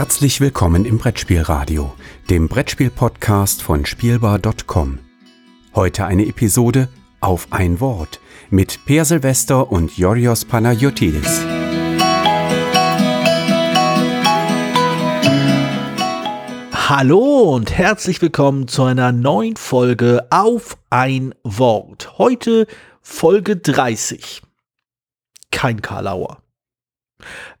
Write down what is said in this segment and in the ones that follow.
Herzlich willkommen im Brettspielradio, dem Brettspiel-Podcast von Spielbar.com. Heute eine Episode auf ein Wort mit Per Silvester und Yorios Panayotidis. Hallo und herzlich willkommen zu einer neuen Folge auf ein Wort. Heute Folge 30. Kein Karlauer.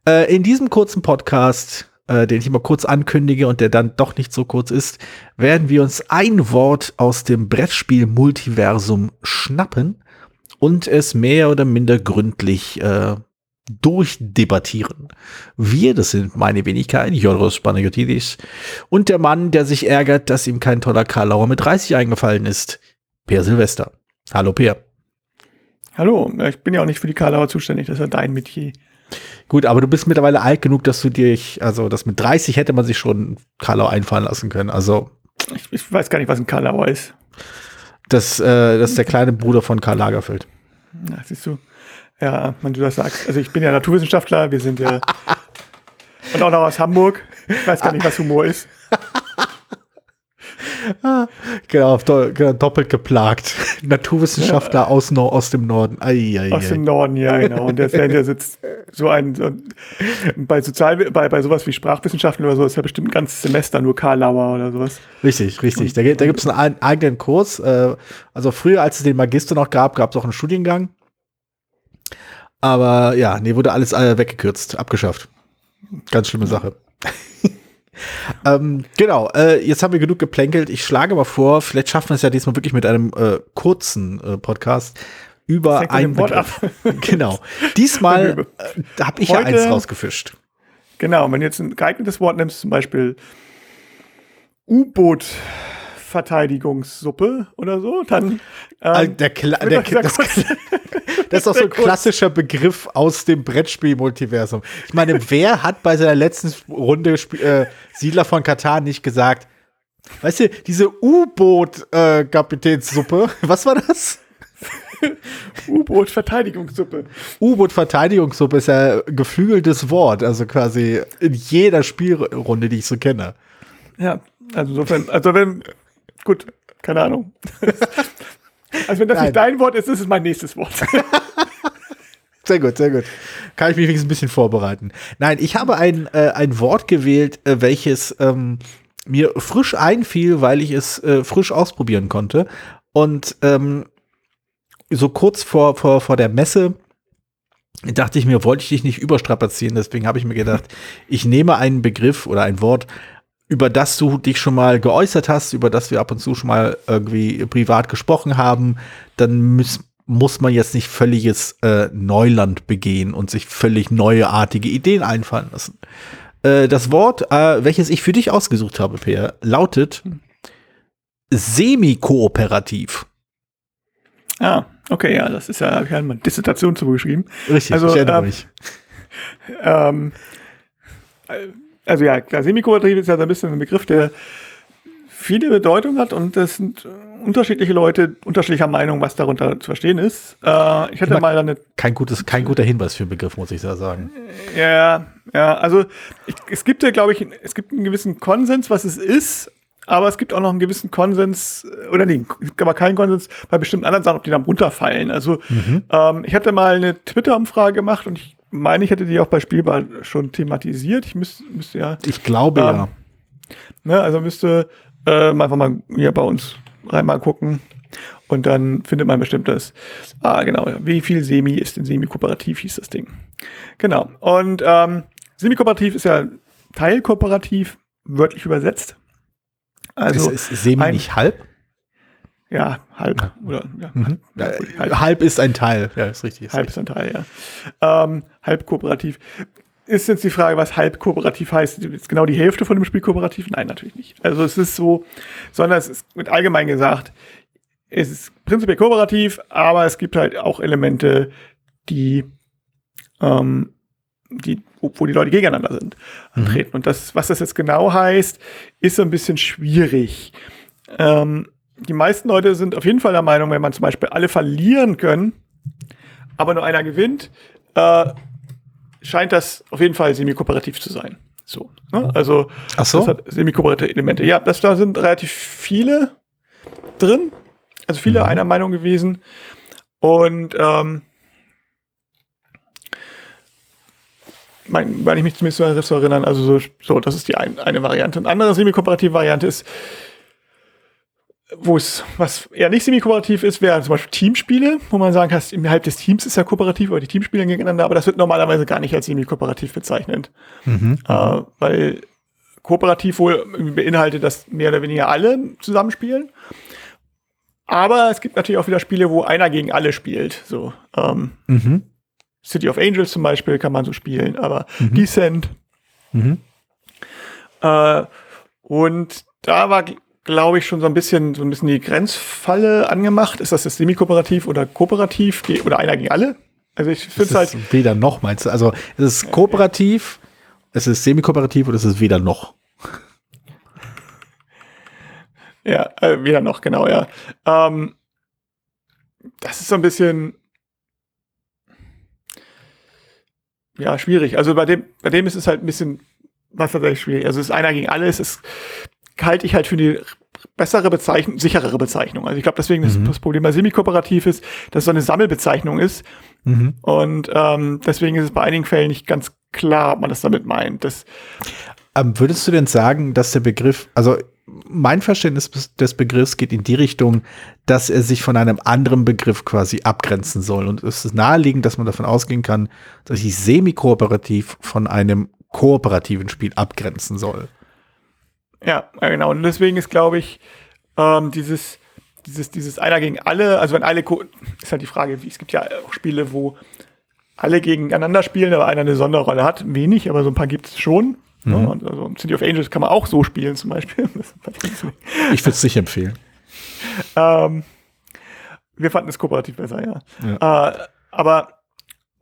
Äh, in diesem kurzen Podcast äh, den ich immer kurz ankündige und der dann doch nicht so kurz ist, werden wir uns ein Wort aus dem Brettspiel-Multiversum schnappen und es mehr oder minder gründlich äh, durchdebattieren. Wir, das sind meine Wenigkeit, Joros Spanagotidis, und der Mann, der sich ärgert, dass ihm kein toller Karlauer mit 30 eingefallen ist, Per Silvester. Hallo, Per. Hallo, ich bin ja auch nicht für die Karlauer zuständig, das ist ja dein Metier. Gut, aber du bist mittlerweile alt genug, dass du dich, also das mit 30 hätte man sich schon Karlau einfallen lassen können. Also. Ich, ich weiß gar nicht, was ein Karlauer ist. Das, äh, das ist der kleine Bruder von Karl Lagerfeld. Ja, siehst du. Ja, wenn du das sagst. Also ich bin ja Naturwissenschaftler, wir sind ja und auch noch aus Hamburg. Ich weiß gar nicht, was Humor ist. genau, genau, doppelt geplagt. Naturwissenschaftler ja. aus, aus dem Norden. Ai, ai, aus ai. dem Norden, ja, genau. Und der Fan, sitzt so ein, so, bei Sozial, bei, bei sowas wie Sprachwissenschaften oder so, ist ja bestimmt ein ganzes Semester nur Karlauer oder sowas. Richtig, richtig. Da, da gibt es einen eigenen Kurs. Äh, also früher, als es den Magister noch gab, gab es auch einen Studiengang. Aber ja, nee, wurde alles äh, weggekürzt, abgeschafft. Ganz schlimme Sache. ähm, genau, äh, jetzt haben wir genug geplänkelt. Ich schlage mal vor, vielleicht schaffen wir es ja diesmal wirklich mit einem äh, kurzen äh, Podcast über ein Wort ab. genau. Diesmal äh, habe ich Heute, ja eins rausgefischt. Genau, wenn du jetzt ein geeignetes Wort nimmst, zum Beispiel U-Boot Verteidigungssuppe oder so, dann. Ähm, der, Kla der, das, das, ist doch so ein klassischer Begriff aus dem Brettspiel-Multiversum. Ich meine, wer hat bei seiner letzten Runde äh, Siedler von Katar nicht gesagt, weißt du, diese U-Boot-Kapitänssuppe, äh, was war das? U-Boot-Verteidigungssuppe. U-Boot-Verteidigungssuppe ist ja ein geflügeltes Wort, also quasi in jeder Spielrunde, die ich so kenne. Ja, also insofern, also wenn Gut, keine Ahnung. also wenn das Nein. nicht dein Wort ist, ist es mein nächstes Wort. Sehr gut, sehr gut. Kann ich mich wenigstens ein bisschen vorbereiten. Nein, ich habe ein, äh, ein Wort gewählt, äh, welches ähm, mir frisch einfiel, weil ich es äh, frisch ausprobieren konnte. Und ähm, so kurz vor, vor, vor der Messe dachte ich mir, wollte ich dich nicht überstrapazieren. Deswegen habe ich mir gedacht, ich nehme einen Begriff oder ein Wort, über das du dich schon mal geäußert hast, über das wir ab und zu schon mal irgendwie privat gesprochen haben, dann muss, muss man jetzt nicht völliges äh, Neuland begehen und sich völlig neuartige Ideen einfallen lassen. Äh, das Wort, äh, welches ich für dich ausgesucht habe, Per, lautet semi-kooperativ. Ah, okay, ja, das ist ja, habe ich ja eine Dissertation zu geschrieben. Richtig, also, ich erinnere ähm, mich. Ähm, äh, also ja, klar, Semikooperativ ist ja so ein bisschen ein Begriff, der viele Bedeutung hat und das sind unterschiedliche Leute unterschiedlicher Meinung, was darunter zu verstehen ist. Äh, ich hatte mal eine kein gutes, kein guter Hinweis für den Begriff, muss ich da sagen. Ja, ja, also ich, es gibt ja, glaube ich, es gibt einen gewissen Konsens, was es ist, aber es gibt auch noch einen gewissen Konsens, oder nee, es gibt aber keinen Konsens bei bestimmten anderen Sachen, ob die dann runterfallen. Also mhm. ähm, ich hatte mal eine Twitter-Umfrage gemacht und ich meine, ich hätte die auch bei Spielbar schon thematisiert. Ich müsste, müsste ja. Ich glaube ähm, ja. Ne, also müsste äh, einfach mal hier bei uns rein mal gucken. Und dann findet man bestimmt das. Ah, genau. Wie viel Semi ist denn Semi-Kooperativ, hieß das Ding. Genau. Und ähm, Semi-Kooperativ ist ja teilkooperativ, wörtlich übersetzt. Also ist, ist Semi nicht halb? Ja, halb. Oder, ja, mhm. halb, halb, ist ein Teil, ja, ist richtig. Ist halb richtig. ist ein Teil, ja. Ähm, halb kooperativ. Ist jetzt die Frage, was halb kooperativ heißt? Ist genau die Hälfte von dem Spiel kooperativ? Nein, natürlich nicht. Also es ist so, sondern es ist mit allgemein gesagt, es ist prinzipiell kooperativ, aber es gibt halt auch Elemente, die, ähm, die, wo die Leute gegeneinander sind, mhm. antreten. Und das, was das jetzt genau heißt, ist so ein bisschen schwierig. Ähm, die meisten Leute sind auf jeden Fall der Meinung, wenn man zum Beispiel alle verlieren können, aber nur einer gewinnt, äh, scheint das auf jeden Fall semi-kooperativ zu sein. So, ne? Also Ach so? das hat semi-kooperative Elemente. Ja, das da sind relativ viele drin, also viele Mhm. einer Meinung gewesen. Und ähm, mein, wenn ich mich zumindest so so erinnern, also so, so das ist die ein, eine Variante. Eine andere semi-kooperative Variante ist, wo es, was eher nicht semi-kooperativ ist, wäre zum Beispiel Teamspiele, wo man sagen kann, innerhalb des Teams ist ja kooperativ, aber die Teams spielen gegeneinander, aber das wird normalerweise gar nicht als semi-kooperativ bezeichnet. Mhm. Äh, weil kooperativ wohl beinhaltet, dass mehr oder weniger alle zusammenspielen. Aber es gibt natürlich auch wieder Spiele, wo einer gegen alle spielt. So, ähm, Mhm. City of Angels zum Beispiel kann man so spielen, aber Mhm. Descent. Mhm. Äh, und da war, glaube ich, schon so ein bisschen so ein bisschen die Grenzfalle angemacht. Ist das jetzt semi-kooperativ oder kooperativ oder einer gegen alle? Also ich finde Es es halt, ist weder noch, meinst du? Also es ist kooperativ, es ist semi-kooperativ oder es ist weder noch. Ja, äh, weder noch, genau, ja. Ähm, das ist so ein bisschen ja, schwierig. Also bei dem, bei dem ist es halt ein bisschen was tatsächlich schwierig. Also es ist einer gegen alles, das halte ich halt für die bessere Bezeichnung, sicherere Bezeichnung. Also ich glaube, deswegen ist Mhm. das Problem bei Semi-Kooperativ ist, dass es so eine Sammelbezeichnung ist. Mhm. Und ähm, deswegen ist es bei einigen Fällen nicht ganz klar, ob man das damit meint. Das, Ähm, würdest du denn sagen, dass der Begriff, also mein Verständnis des- des Begriffs geht in die Richtung, dass er sich von einem anderen Begriff quasi abgrenzen soll. Und es ist naheliegend, dass man davon ausgehen kann, dass sich semi-kooperativ von einem kooperativen Spiel abgrenzen soll. Ja, ja, genau. Und deswegen ist, glaube ich, ähm, dieses, dieses, dieses einer gegen alle, also wenn alle, ist halt die Frage, wie, es gibt ja auch Spiele, wo alle gegeneinander spielen, aber einer eine Sonderrolle hat. Wenig, aber so ein paar gibt es schon. Ja, und also City of Angels kann man auch so spielen, zum Beispiel. Ich würde es nicht empfehlen. ähm, wir fanden es kooperativ besser, ja. Äh, aber,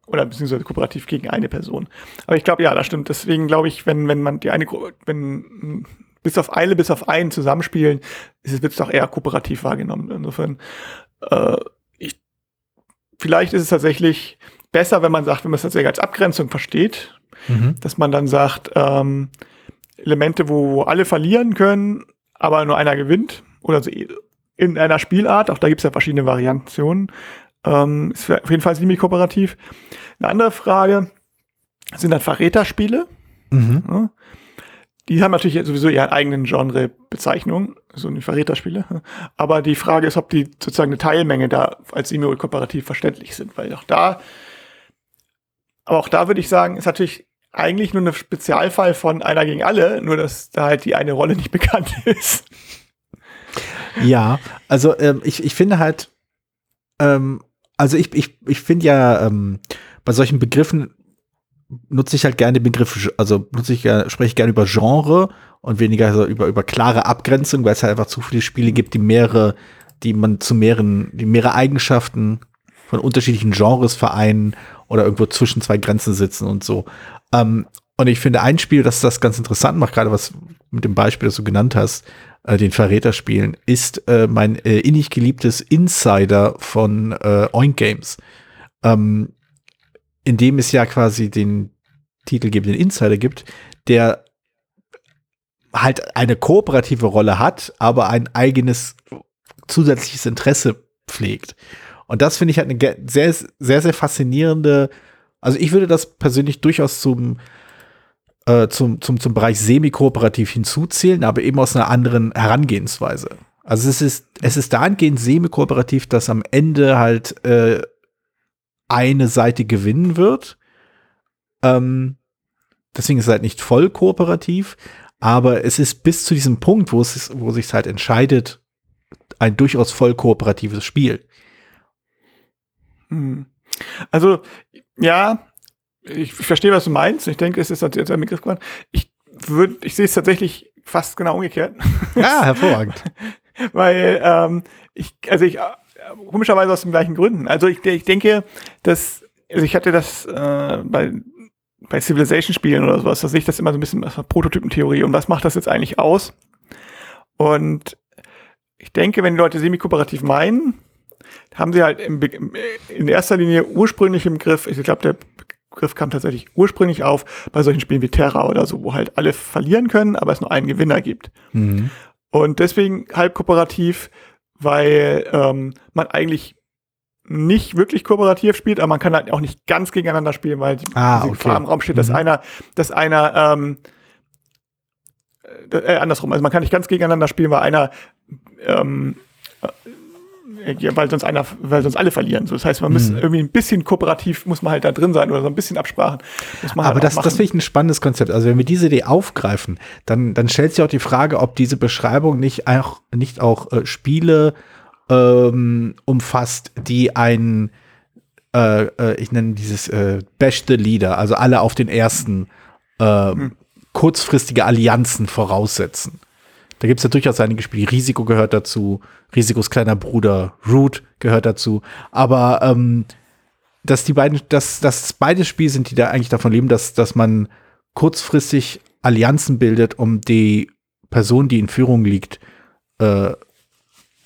oder beziehungsweise kooperativ gegen eine Person. Aber ich glaube, ja, das stimmt. Deswegen glaube ich, wenn, wenn man die eine, wenn mh, bis auf eine, bis auf einen zusammenspielen, ist es, wird es doch eher kooperativ wahrgenommen. Insofern, äh, ich, vielleicht ist es tatsächlich besser, wenn man sagt, wenn man es tatsächlich als Abgrenzung versteht, Mhm. dass man dann sagt, ähm, Elemente, wo, wo alle verlieren können, aber nur einer gewinnt. Oder so in einer Spielart, auch da gibt es ja verschiedene Variationen. Ähm, ist auf jeden Fall semi-kooperativ. Eine andere Frage sind dann Verräterspiele. Mhm. Die haben natürlich sowieso ihre eigenen Genre-Bezeichnungen, so eine Verräterspiele. Aber die Frage ist, ob die sozusagen eine Teilmenge da als semi-kooperativ verständlich sind, weil auch da, aber auch da würde ich sagen, ist natürlich eigentlich nur ein Spezialfall von einer gegen alle, nur dass da halt die eine Rolle nicht bekannt ist. Ja, also ähm, ich, ich finde halt, ähm, also ich, ich, ich finde ja, ähm, bei solchen Begriffen nutze ich halt gerne den Begriff, also nutze ich, ja- spreche ich gerne über Genre und weniger so über, über klare Abgrenzung, weil es halt einfach zu viele Spiele gibt, die mehrere, die man zu mehreren, die mehrere Eigenschaften von unterschiedlichen Genres vereinen oder irgendwo zwischen zwei Grenzen sitzen und so. Ähm, und ich finde ein Spiel, das das ganz interessant macht, gerade was mit dem Beispiel, das du genannt hast, äh, den Verräterspielen, ist äh, mein äh, innig geliebtes Insider von äh, Oink Games. Ähm, in dem es ja quasi den Titel gibt, den Insider gibt, der halt eine kooperative Rolle hat, aber ein eigenes zusätzliches Interesse pflegt. Und das finde ich halt eine sehr, sehr, sehr faszinierende, also ich würde das persönlich durchaus zum, äh, zum, zum, zum Bereich semi-kooperativ hinzuzählen, aber eben aus einer anderen Herangehensweise. Also es ist, es ist dahingehend semi-kooperativ, dass am Ende halt äh, eine Seite gewinnen wird. Ähm, deswegen ist es halt nicht voll kooperativ, aber es ist bis zu diesem Punkt, wo es ist, wo sich halt entscheidet, ein durchaus voll kooperatives Spiel. Hm. Also, ja, ich verstehe, was du meinst. Ich denke, es ist jetzt ein Begriff geworden. Ich würde, ich sehe es tatsächlich fast genau umgekehrt. Ja, hervorragend. Weil, ähm, ich, also ich, komischerweise aus den gleichen Gründen. Also ich, ich denke, dass, also ich hatte das äh, bei, bei Civilization-Spielen oder sowas, da sehe ich das immer so ein bisschen als Prototypentheorie. Und was macht das jetzt eigentlich aus? Und ich denke, wenn die Leute semi-kooperativ meinen, haben sie halt im, in erster Linie ursprünglich im Griff, ich glaube, der Begriff kam tatsächlich ursprünglich auf bei solchen Spielen wie Terra oder so, wo halt alle verlieren können, aber es nur einen Gewinner gibt. Mhm. Und deswegen halb kooperativ, weil ähm, man eigentlich nicht wirklich kooperativ spielt, aber man kann halt auch nicht ganz gegeneinander spielen, weil die, Ah, okay. Gefahr im Raum steht, dass Mhm. einer, dass einer ähm, äh, andersrum, also man kann nicht ganz gegeneinander spielen, weil einer ähm, äh, ja, weil sonst einer, weil sonst alle verlieren. So, das heißt, man muss Mhm. irgendwie ein bisschen kooperativ muss man halt da drin sein oder so ein bisschen Absprachen muss man Aber halt das, das finde ich ein spannendes Konzept. Also wenn wir diese Idee aufgreifen, dann, dann stellt sich auch die Frage, ob diese Beschreibung nicht auch, nicht auch äh, Spiele ähm, umfasst, die ein, äh, äh, ich nenne dieses äh, Bash the Leader, also alle auf den ersten ähm, kurzfristige Allianzen voraussetzen. Da gibt es ja durchaus einige Spiele. Risiko gehört dazu, Risikos kleiner Bruder, Root gehört dazu. Aber ähm, dass die beiden, dass, dass beide Spiele sind, die da eigentlich davon leben, dass, dass man kurzfristig Allianzen bildet, um die Person, die in Führung liegt, äh,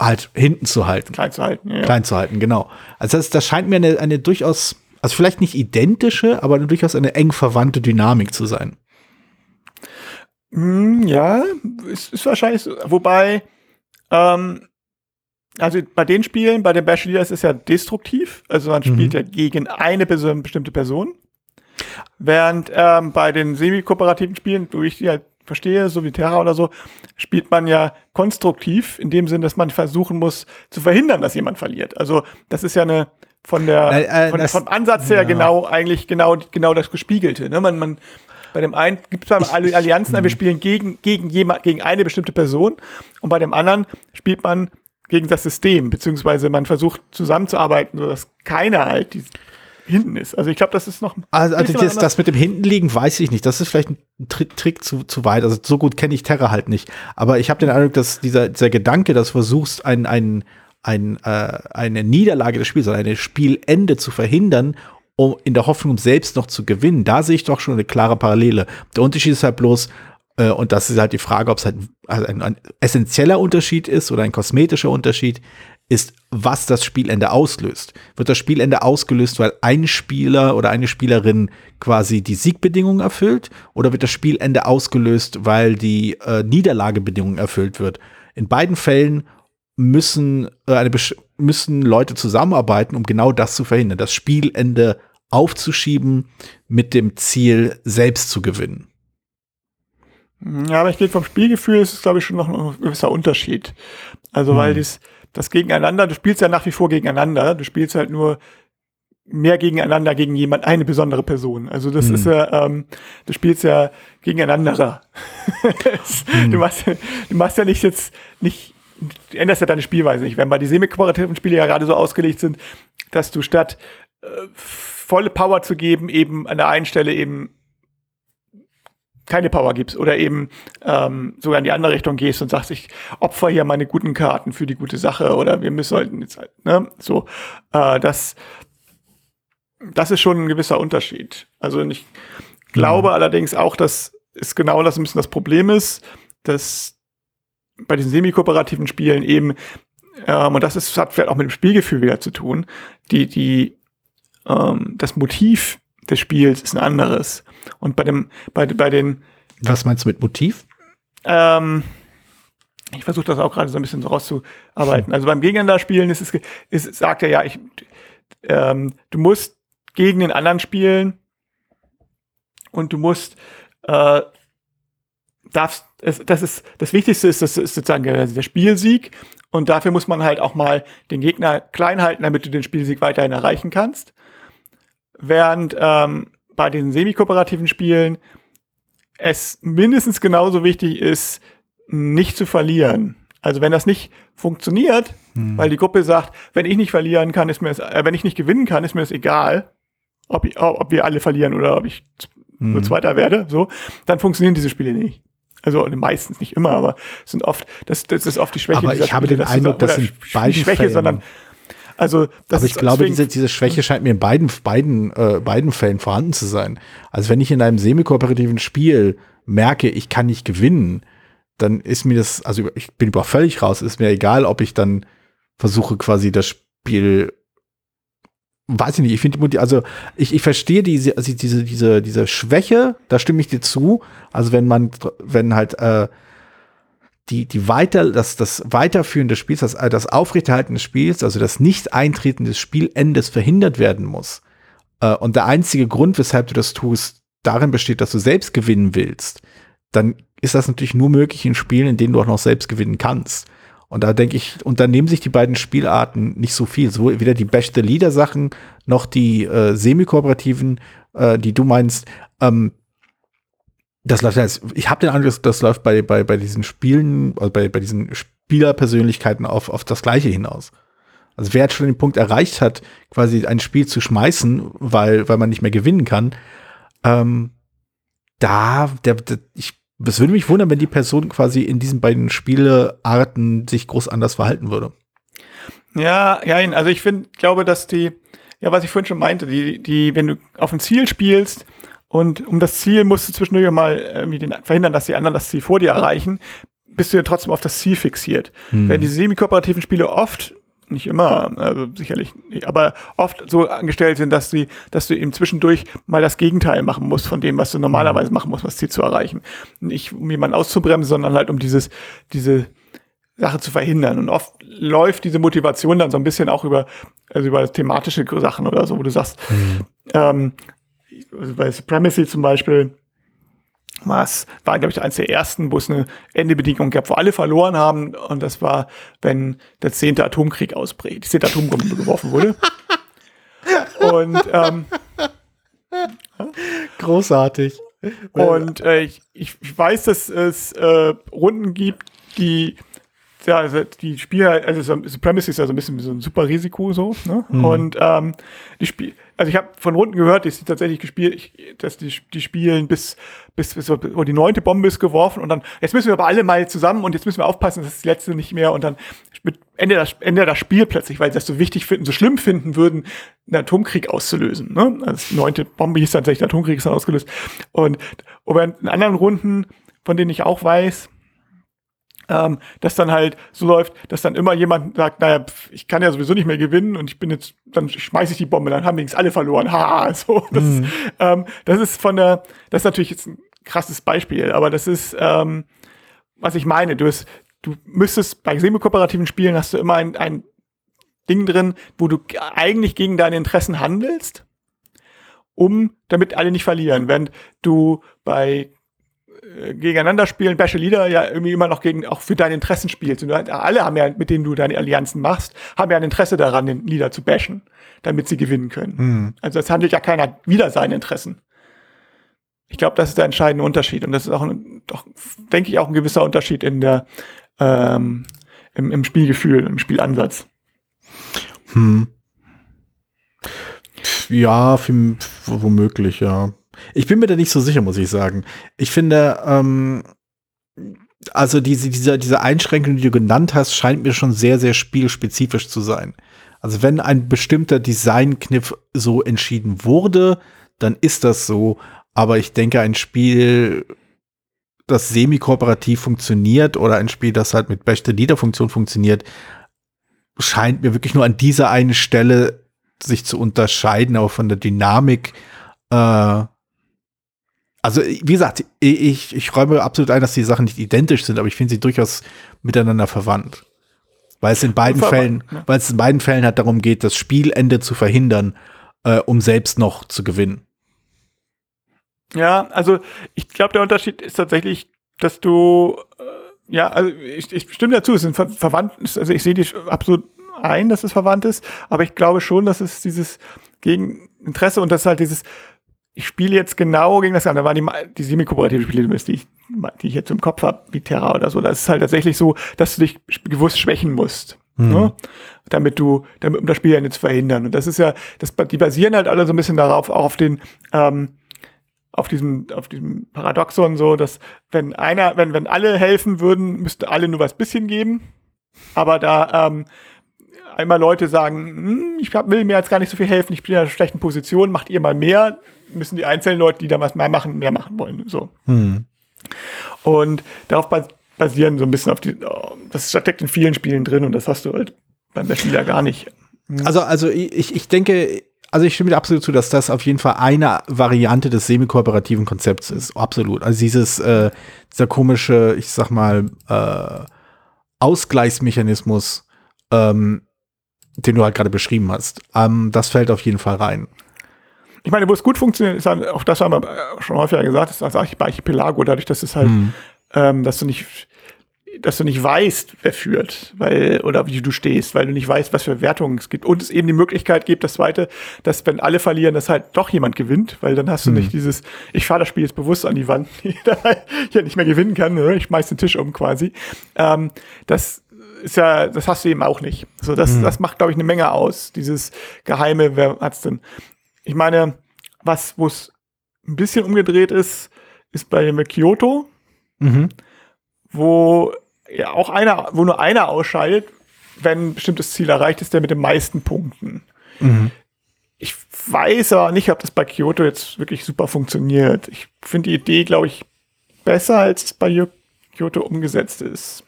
halt hinten zu halten, klein zu halten. Ja, klein zu halten, genau. Also das, das scheint mir eine, eine durchaus, also vielleicht nicht identische, aber durchaus eine eng verwandte Dynamik zu sein. Hm, ja, ist, ist wahrscheinlich so. Wobei, ähm, also bei den Spielen, bei den Bash Leaders ist es ja destruktiv. Also man spielt ja gegen eine Person, bestimmte Person. Während ähm, bei den semi-kooperativen Spielen, wo ich die halt verstehe, so wie Terra oder so, spielt man ja konstruktiv, in dem Sinn, dass man versuchen muss, zu verhindern, dass jemand verliert. Also das ist ja eine von der Nein, äh, von, das- vom Ansatz her ja. genau eigentlich genau genau das gespiegelte. Ne? Man, man bei dem einen gibt es zwar alle Allianzen, aber wir spielen gegen gegen jemand gegen eine bestimmte Person und bei dem anderen spielt man gegen das System beziehungsweise man versucht zusammenzuarbeiten, sodass keiner halt die hinten ist. Also ich glaube, das ist noch ein Also, also das, das mit dem Hintenliegen weiß ich nicht. Das ist vielleicht ein Tri Trick zu, zu weit. Also so gut kenne ich Terra halt nicht. Aber ich habe den Eindruck, dass dieser, dieser Gedanke, dass du versuchst, ein, ein, ein, äh, eine Niederlage des Spiels, also ein Spielende zu verhindern, um in der Hoffnung, selbst noch zu gewinnen, da sehe ich doch schon eine klare Parallele. Der Unterschied ist halt bloß, äh, und das ist halt die Frage, ob es halt ein, ein essentieller Unterschied ist oder ein kosmetischer Unterschied, ist, was das Spielende auslöst. Wird das Spielende ausgelöst, weil ein Spieler oder eine Spielerin quasi die Siegbedingungen erfüllt? Oder wird das Spielende ausgelöst, weil die äh, Niederlagebedingungen erfüllt wird? In beiden Fällen müssen, äh, eine, besch- müssen Leute zusammenarbeiten, um genau das zu verhindern. Das Spielende aufzuschieben mit dem Ziel, selbst zu gewinnen. Ja, aber ich denke, vom Spielgefühl ist es, glaube ich, schon noch ein gewisser Unterschied. Also, weil Hm. das, das Gegeneinander, du spielst ja nach wie vor gegeneinander, du spielst halt nur mehr gegeneinander gegen jemand, eine besondere Person. Also das Hm. ist ja, ähm, du spielst ja gegeneinander. Hm. du, machst, ja- du machst ja nicht jetzt, nicht, du änderst ja deine Spielweise nicht. Wenn bei die semi-kooperativen Spiele ja gerade so ausgelegt sind, dass du statt äh, volle Power zu geben, eben an der einen Stelle eben keine Power gibst oder eben ähm, sogar in die andere Richtung gehst und sagst, ich opfer hier meine guten Karten für die gute Sache oder wir müssen sollten jetzt halt, ne, so, äh, das, das ist schon ein gewisser Unterschied. Also ich glaube allerdings auch, dass es genau das ein bisschen das Problem ist, dass bei diesen semi-kooperativen Spielen eben, ähm, und das ist, hat vielleicht auch mit dem Spielgefühl wieder zu tun, die, die, ähm, das Motiv des Spiels ist ein anderes. Und bei dem, bei, bei den, Was meinst du mit Motiv? ähm, ich versuche das auch gerade so ein bisschen so rauszuarbeiten. Also beim Gegeneinander-Spielen ist es, ist, sagt er ja, ich, ähm, du musst gegen den anderen spielen und du musst, äh, darfst, das ist, das Wichtigste ist, das ist sozusagen der, Spielsieg und dafür muss man halt auch mal den Gegner klein halten, damit du den Spielsieg weiterhin erreichen kannst. Während ähm, bei den semi-kooperativen Spielen es mindestens genauso wichtig ist, nicht zu verlieren. Also wenn das nicht funktioniert, weil die Gruppe sagt, wenn ich nicht verlieren kann, ist mir es, äh, wenn ich nicht gewinnen kann, ist mir es egal, ob, ich, ob wir alle verlieren oder ob ich z- nur Zweiter werde, so, dann funktionieren diese Spiele nicht. Also meistens nicht immer, aber es sind oft, das, das ist oft die Schwäche. Aber ich habe Spiele, den dass du Eindruck, dass in sch- beiden nicht Schwäche, Fällen- sondern also das Aber ich glaube, diese, diese Schwäche scheint mir in beiden, beiden, äh, beiden Fällen vorhanden zu sein. Also wenn ich in einem semi-kooperativen Spiel merke, ich kann nicht gewinnen, dann ist mir das, also ich bin überhaupt völlig raus, ist mir egal, ob ich dann versuche quasi das Spiel weiß ich nicht, ich finde also ich, ich verstehe diese, also diese, diese, diese Schwäche, da stimme ich dir zu. Also wenn man, wenn halt äh, die, die weiter, das, das Weiterführen des Spiels, das, das Aufrechterhalten des Spiels, also das Nicht-Eintreten des Spielendes verhindert werden muss. Äh, und der einzige Grund, weshalb du das tust, darin besteht, dass du selbst gewinnen willst, dann ist das natürlich nur möglich in Spielen, in denen du auch noch selbst gewinnen kannst. Und da denke ich, und dann nehmen sich die beiden Spielarten nicht so viel. So weder die Bash the Leader Sachen noch die äh, semi-kooperativen, äh, die du meinst. Ähm, das läuft jetzt, ich habe den Eindruck, das läuft bei, bei, bei diesen Spielen, also bei, bei diesen Spielerpersönlichkeiten auf, auf das Gleiche hinaus. Also wer jetzt schon den Punkt erreicht hat, quasi ein Spiel zu schmeißen, weil, weil man nicht mehr gewinnen kann, ähm, da, der, der, ich es würde mich wundern, wenn die Person quasi in diesen beiden Spielearten sich groß anders verhalten würde. Ja, ja, also ich finde, glaube, dass die, ja, was ich vorhin schon meinte, die, die, wenn du auf ein Ziel spielst und um das Ziel musst du zwischendurch mal irgendwie den, verhindern, dass die anderen das Ziel vor dir erreichen, bist du ja trotzdem auf das Ziel fixiert. Hm. Wenn diese semi-kooperativen Spiele oft nicht immer, also sicherlich nicht, aber oft so angestellt sind, dass sie, dass du eben zwischendurch mal das Gegenteil machen musst von dem, was du normalerweise mhm. machen musst, um das Ziel zu erreichen. Nicht um jemanden auszubremsen, sondern halt um dieses, diese Sache zu verhindern. Und oft läuft diese Motivation dann so ein bisschen auch über, also über thematische Sachen oder so, wo du sagst, mhm. ähm, also bei Supremacy zum Beispiel, was war, glaube ich, eines der ersten, wo es eine Endebedingung gab, wo alle verloren haben. Und das war, wenn der zehnte Atomkrieg ausbricht, die zehnte Atombombe geworfen wurde. Und ähm, großartig. Und äh, ich, ich weiß, dass es äh, Runden gibt, die ja, also die Spieler, also Supremacy ist ja so ein bisschen so ein super Risiko so, ne? Mhm. Und ähm, die Spiel, also ich habe von Runden gehört, die tatsächlich gespielt, ich, dass die, die spielen bis, bis, bis oh, die neunte Bombe ist geworfen und dann, jetzt müssen wir aber alle mal zusammen und jetzt müssen wir aufpassen, dass das die letzte nicht mehr und dann mit Ende das, Ende das Spiel plötzlich, weil sie das so wichtig finden, so schlimm finden würden, einen Atomkrieg auszulösen. Ne? Also die neunte Bombe hieß tatsächlich, der Atomkrieg ist dann ausgelöst. Und, aber in anderen Runden, von denen ich auch weiß, ähm, dass dann halt so läuft, dass dann immer jemand sagt, naja, pf, ich kann ja sowieso nicht mehr gewinnen und ich bin jetzt, dann schmeiße ich die Bombe, dann haben wenigstens alle verloren. Ha, so. Das, mhm. ist, ähm, das ist von der, das ist natürlich jetzt ein krasses Beispiel, aber das ist, ähm, was ich meine. Du, hast, du müsstest bei semi-kooperativen Spielen hast du immer ein, ein Ding drin, wo du eigentlich gegen deine Interessen handelst, um damit alle nicht verlieren. Wenn du bei gegeneinander spielen, Bashe Leader ja irgendwie immer noch gegen, auch für deine Interessen spielst. Und alle haben ja, mit denen du deine Allianzen machst, haben ja ein Interesse daran, den Leader zu bashen, damit sie gewinnen können. Mhm. Also es handelt ja keiner wieder seine Interessen. Ich glaube, das ist der entscheidende Unterschied. Und das ist auch, ein, doch, denke ich, auch ein gewisser Unterschied in der, ähm, im, im Spielgefühl, im Spielansatz. Hm. Ja, womöglich, ja. Ich bin mir da nicht so sicher, muss ich sagen. Ich finde, ähm, also diese, diese, diese Einschränkung, die du genannt hast, scheint mir schon sehr, sehr spielspezifisch zu sein. Also wenn ein bestimmter Designkniff so entschieden wurde, dann ist das so. Aber ich denke, ein Spiel, das semi-kooperativ funktioniert oder ein Spiel, das halt mit beste Leader-Funktion funktioniert, scheint mir wirklich nur an dieser einen Stelle sich zu unterscheiden, aber von der Dynamik äh, also, wie gesagt, ich, ich räume absolut ein, dass die Sachen nicht identisch sind, aber ich finde sie durchaus miteinander verwandt. Weil es in beiden Fällen, ja. weil es in beiden Fällen halt darum geht, das Spielende zu verhindern, äh, um selbst noch zu gewinnen. Ja, also ich glaube, der Unterschied ist tatsächlich, dass du, äh, ja, also ich, ich stimme dazu, es sind ver verwandt, also ich sehe dich absolut ein, dass es verwandt ist, aber ich glaube schon, dass es dieses Gegeninteresse und das halt dieses, ich spiele jetzt genau gegen das andere. Da waren die, die semi-kooperativen Spiele, die ich, die ich jetzt im Kopf habe, wie Terra oder so. Das ist halt tatsächlich so, dass du dich gewusst schwächen musst. Mhm. Ne? Damit du, damit um das Spiel ja nicht zu verhindern. Und das ist ja, das, die basieren halt alle so ein bisschen darauf, auch auf den, ähm, auf diesem, auf diesem Paradoxon so, dass wenn einer, wenn, wenn alle helfen würden, müssten alle nur was bisschen geben. Aber da, ähm, einmal Leute sagen, hm, ich will mir jetzt gar nicht so viel helfen, ich bin in einer schlechten Position, macht ihr mal mehr, müssen die einzelnen Leute, die da was mehr machen, mehr machen wollen. So. Hm. Und darauf basieren so ein bisschen auf die, das steckt in vielen Spielen drin und das hast du halt beim Spieler gar nicht. Hm. Also, also ich, ich denke, also ich stimme dir absolut zu, dass das auf jeden Fall eine Variante des semi-kooperativen Konzepts ist. Absolut. Also dieses, äh, dieser komische, ich sag mal, äh, Ausgleichsmechanismus, ähm, den du halt gerade beschrieben hast. Ähm, das fällt auf jeden Fall rein. Ich meine, wo es gut funktioniert, ist halt, auch das haben wir schon häufiger gesagt, ist als Archipelago, dadurch, dass es halt, hm. ähm, dass du nicht, dass du nicht weißt, wer führt, weil, oder wie du stehst, weil du nicht weißt, was für Wertungen es gibt. Und es eben die Möglichkeit gibt, das zweite, dass wenn alle verlieren, dass halt doch jemand gewinnt, weil dann hast du hm. nicht dieses, ich fahre das Spiel jetzt bewusst an die Wand, die ja nicht mehr gewinnen kann, ne? ich schmeiß den Tisch um quasi. Ähm, das ist ja, das hast du eben auch nicht. So, das, hm. das macht, glaube ich, eine Menge aus, dieses geheime, wer hat's denn? Ich meine, was, wo es ein bisschen umgedreht ist, ist bei Kyoto, mhm. wo ja auch einer, wo nur einer ausscheidet, wenn ein bestimmtes Ziel erreicht ist, der mit den meisten Punkten. Mhm. Ich weiß aber nicht, ob das bei Kyoto jetzt wirklich super funktioniert. Ich finde die Idee, glaube ich, besser, als es bei Kyoto umgesetzt ist.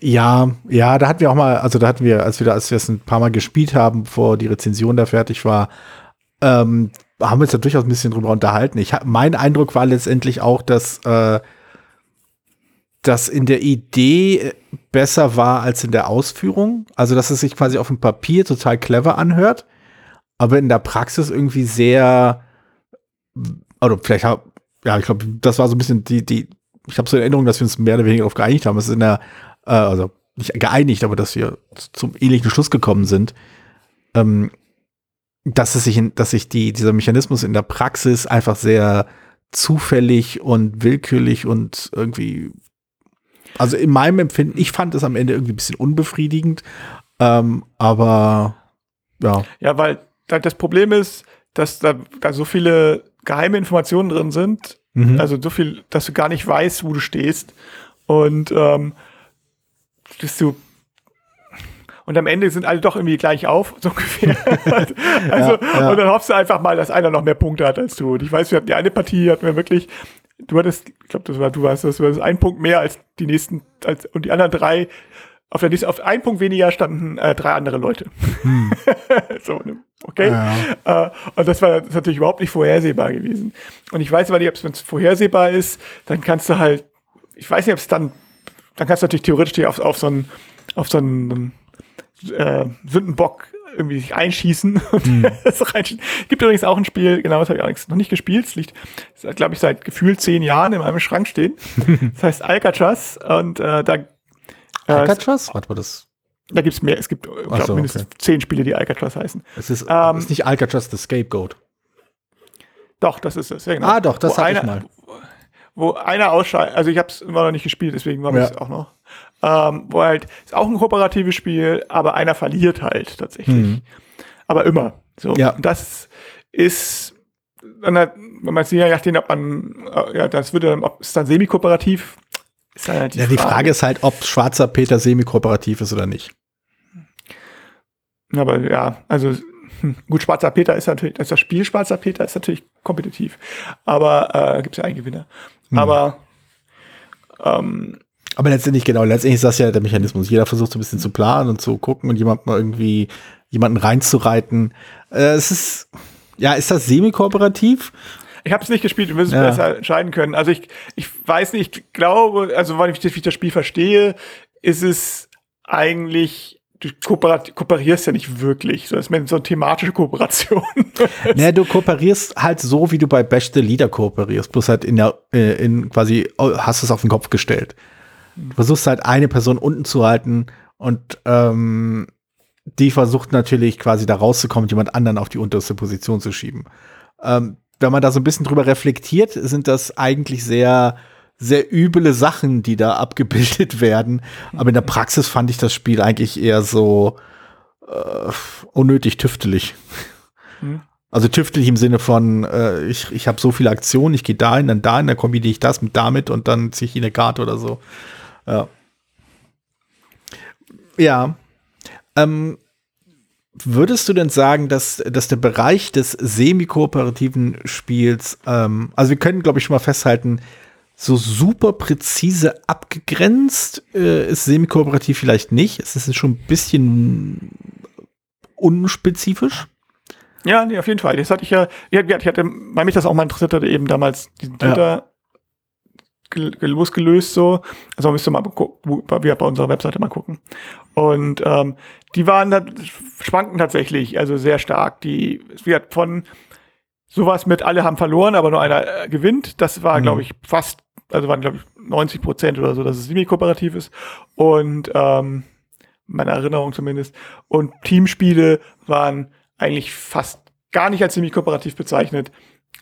Ja, ja, da hatten wir auch mal, also da hatten wir, als wir da, als wir es ein paar Mal gespielt haben, bevor die Rezension da fertig war, ähm, haben wir uns da durchaus ein bisschen drüber unterhalten. Ich, mein Eindruck war letztendlich auch, dass äh, das in der Idee besser war als in der Ausführung. Also, dass es sich quasi auf dem Papier total clever anhört, aber in der Praxis irgendwie sehr, oder vielleicht, ja, ich glaube, das war so ein bisschen die, die, ich habe so in Erinnerung, dass wir uns mehr oder weniger darauf geeinigt haben. Es ist in der, äh, also nicht geeinigt, aber dass wir zum ähnlichen Schluss gekommen sind. Ähm, dass es sich, in, dass sich die, dieser Mechanismus in der Praxis einfach sehr zufällig und willkürlich und irgendwie, also in meinem Empfinden, ich fand es am Ende irgendwie ein bisschen unbefriedigend, ähm, aber ja. Ja, weil das Problem ist, dass da, da so viele geheime Informationen drin sind, mhm. also so viel, dass du gar nicht weißt, wo du stehst und ähm, dass du und am Ende sind alle doch irgendwie gleich auf, so ungefähr. also, ja, ja. und dann hoffst du einfach mal, dass einer noch mehr Punkte hat als du. Und ich weiß, wir hatten die eine Partie, hatten wir wirklich, du hattest, ich glaube, das war, du warst das, war das ein Punkt mehr als die nächsten, als, und die anderen drei, auf der nächsten, auf einen Punkt weniger standen äh, drei andere Leute. Hm. so, ne? okay. Ja. Äh, und das war das ist natürlich überhaupt nicht vorhersehbar gewesen. Und ich weiß aber nicht, ob es vorhersehbar ist, dann kannst du halt, ich weiß nicht, ob es dann, dann kannst du natürlich theoretisch auf, auf so ein, auf so ein äh, Sündenbock irgendwie sich einschießen und hm. reinschießen. Gibt übrigens auch ein Spiel, genau, das habe ich allerdings noch nicht gespielt. Es liegt, glaube ich, seit gefühlt zehn Jahren in meinem Schrank stehen. das heißt Alcatraz und äh, da äh, Alcatraz? Warte mal, das da gibt's mehr. Es gibt, ich glaube, so, mindestens okay. zehn Spiele, die Alcatraz heißen. Es ist, ähm, ist nicht Alcatraz the Scapegoat. Doch, das ist es. Ja, genau. Ah, doch, das hatte ich mal. Wo einer ausscheidet, also ich habe es immer noch nicht gespielt, deswegen war ja. es auch noch ähm, wo halt ist auch ein kooperatives Spiel, aber einer verliert halt tatsächlich. Mhm. Aber immer. So. Ja. Das ist dann halt, wenn man sich ja nachdem, ob man, äh, ja, das würde dann, ob es dann semi-kooperativ ist dann halt die, ja, Frage. die Frage ist halt, ob Schwarzer Peter semi-kooperativ ist oder nicht. Aber ja, also hm, gut, Schwarzer Peter ist natürlich, das Spiel Schwarzer Peter ist natürlich kompetitiv, aber äh, gibt es ja einen Gewinner. Mhm. Aber ähm, aber letztendlich, genau, letztendlich ist das ja der Mechanismus. Jeder versucht so ein bisschen zu planen und zu gucken und jemand mal irgendwie jemanden reinzureiten. Äh, es ist, ja, ist das semi-kooperativ? Ich habe es nicht gespielt, wir müssen es ja. besser entscheiden können. Also ich, ich weiß nicht, ich glaube, also wenn ich, wie ich das Spiel verstehe, ist es eigentlich du kooperierst ja nicht wirklich. So ist mir so eine thematische Kooperation. naja, du kooperierst halt so, wie du bei Bash the Leader kooperierst. Bloß halt in der, äh, in quasi, oh, hast es auf den Kopf gestellt. Du versuchst halt eine Person unten zu halten und ähm, die versucht natürlich quasi da rauszukommen, jemand anderen auf die unterste Position zu schieben. Ähm, wenn man da so ein bisschen drüber reflektiert, sind das eigentlich sehr, sehr üble Sachen, die da abgebildet werden. Aber in der Praxis fand ich das Spiel eigentlich eher so äh, unnötig tüftelig. Hm. Also tüftelig im Sinne von, äh, ich, ich habe so viele Aktionen, ich gehe dahin, dann dahin, dann kombiniere ich das mit damit und dann ziehe ich eine Karte oder so. Ja. Ja. Ähm, würdest du denn sagen, dass, dass der Bereich des semi-kooperativen Spiels, ähm, also wir können, glaube ich, schon mal festhalten, so super präzise abgegrenzt äh, ist semi-kooperativ vielleicht nicht. Es ist schon ein bisschen unspezifisch. Ja, nee, auf jeden Fall. Das hatte ich ja, ich hatte, weil mich das auch mal interessiert hatte, eben damals diesen Twitter. Losgelöst so. Also müsste mal wir bei unserer Webseite mal gucken. Und ähm, die waren da schwanken tatsächlich, also sehr stark. Die, es wird von sowas mit alle haben verloren, aber nur einer äh, gewinnt. Das war, mhm. glaube ich, fast, also waren, glaube ich, 90 Prozent oder so, dass es semi-kooperativ ist. Und ähm, meiner Erinnerung zumindest. Und Teamspiele waren eigentlich fast gar nicht als semi-kooperativ bezeichnet.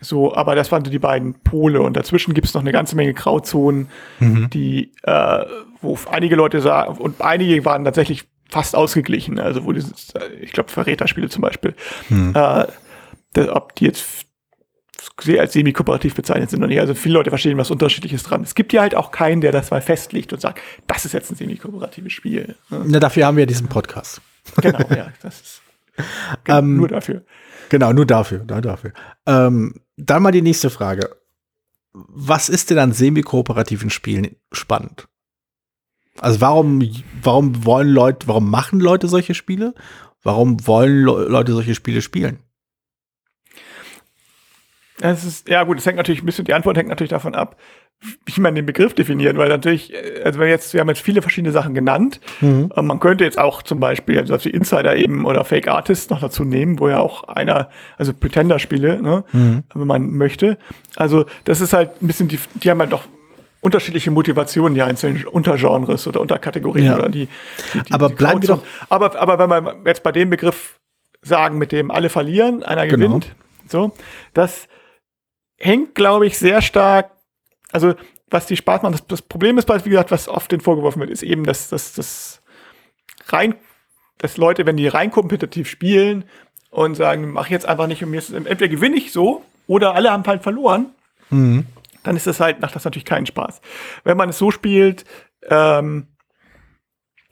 So, aber das waren so die beiden Pole. Und dazwischen gibt es noch eine ganze Menge Grauzonen, mhm. die, äh, wo einige Leute sagen, und einige waren tatsächlich fast ausgeglichen. Also, wo dieses, äh, ich glaube, Verräterspiele zum Beispiel, mhm. äh, ob die jetzt als semi-kooperativ bezeichnet sind oder nicht. Also viele Leute verstehen was Unterschiedliches dran. Es gibt ja halt auch keinen, der das mal festlegt und sagt, das ist jetzt ein semi-kooperatives Spiel. Ne? Na, dafür haben wir diesen Podcast. Genau, ja, das ist ähm, nur dafür. Genau, nur dafür, nur dafür. Ähm, dann mal die nächste Frage. Was ist denn an semi-kooperativen Spielen spannend? Also warum, warum wollen Leute, warum machen Leute solche Spiele? Warum wollen Le Leute solche Spiele spielen? Es ist, ja gut, es hängt natürlich ein bisschen, die Antwort hängt natürlich davon ab, wie man den Begriff definiert, weil natürlich, äh, also wir jetzt, wir haben jetzt viele verschiedene Sachen genannt. Mhm. Man könnte jetzt auch zum Beispiel, also die Insider eben oder Fake Artists noch dazu nehmen, wo ja auch einer, also Pretender-Spiele, ne, mhm. wenn man möchte. Also das ist halt ein bisschen, die, die haben halt doch unterschiedliche Motivationen, die einzelnen Untergenres oder Unterkategorien ja. oder die, die, die Aber die bleiben wir doch. Aber, aber wenn wir jetzt bei dem Begriff sagen, mit dem alle verlieren, einer genau. gewinnt, so, das hängt, glaube ich, sehr stark, also was die Spaß macht, das, das Problem ist, wie gesagt, was oft den vorgeworfen wird, ist eben, dass, dass, dass rein, dass Leute, wenn die rein kompetitiv spielen und sagen, mach jetzt einfach nicht und mir ist, entweder gewinne ich so oder alle haben halt verloren, mhm. dann ist das halt, macht das natürlich keinen Spaß. Wenn man es so spielt, ähm,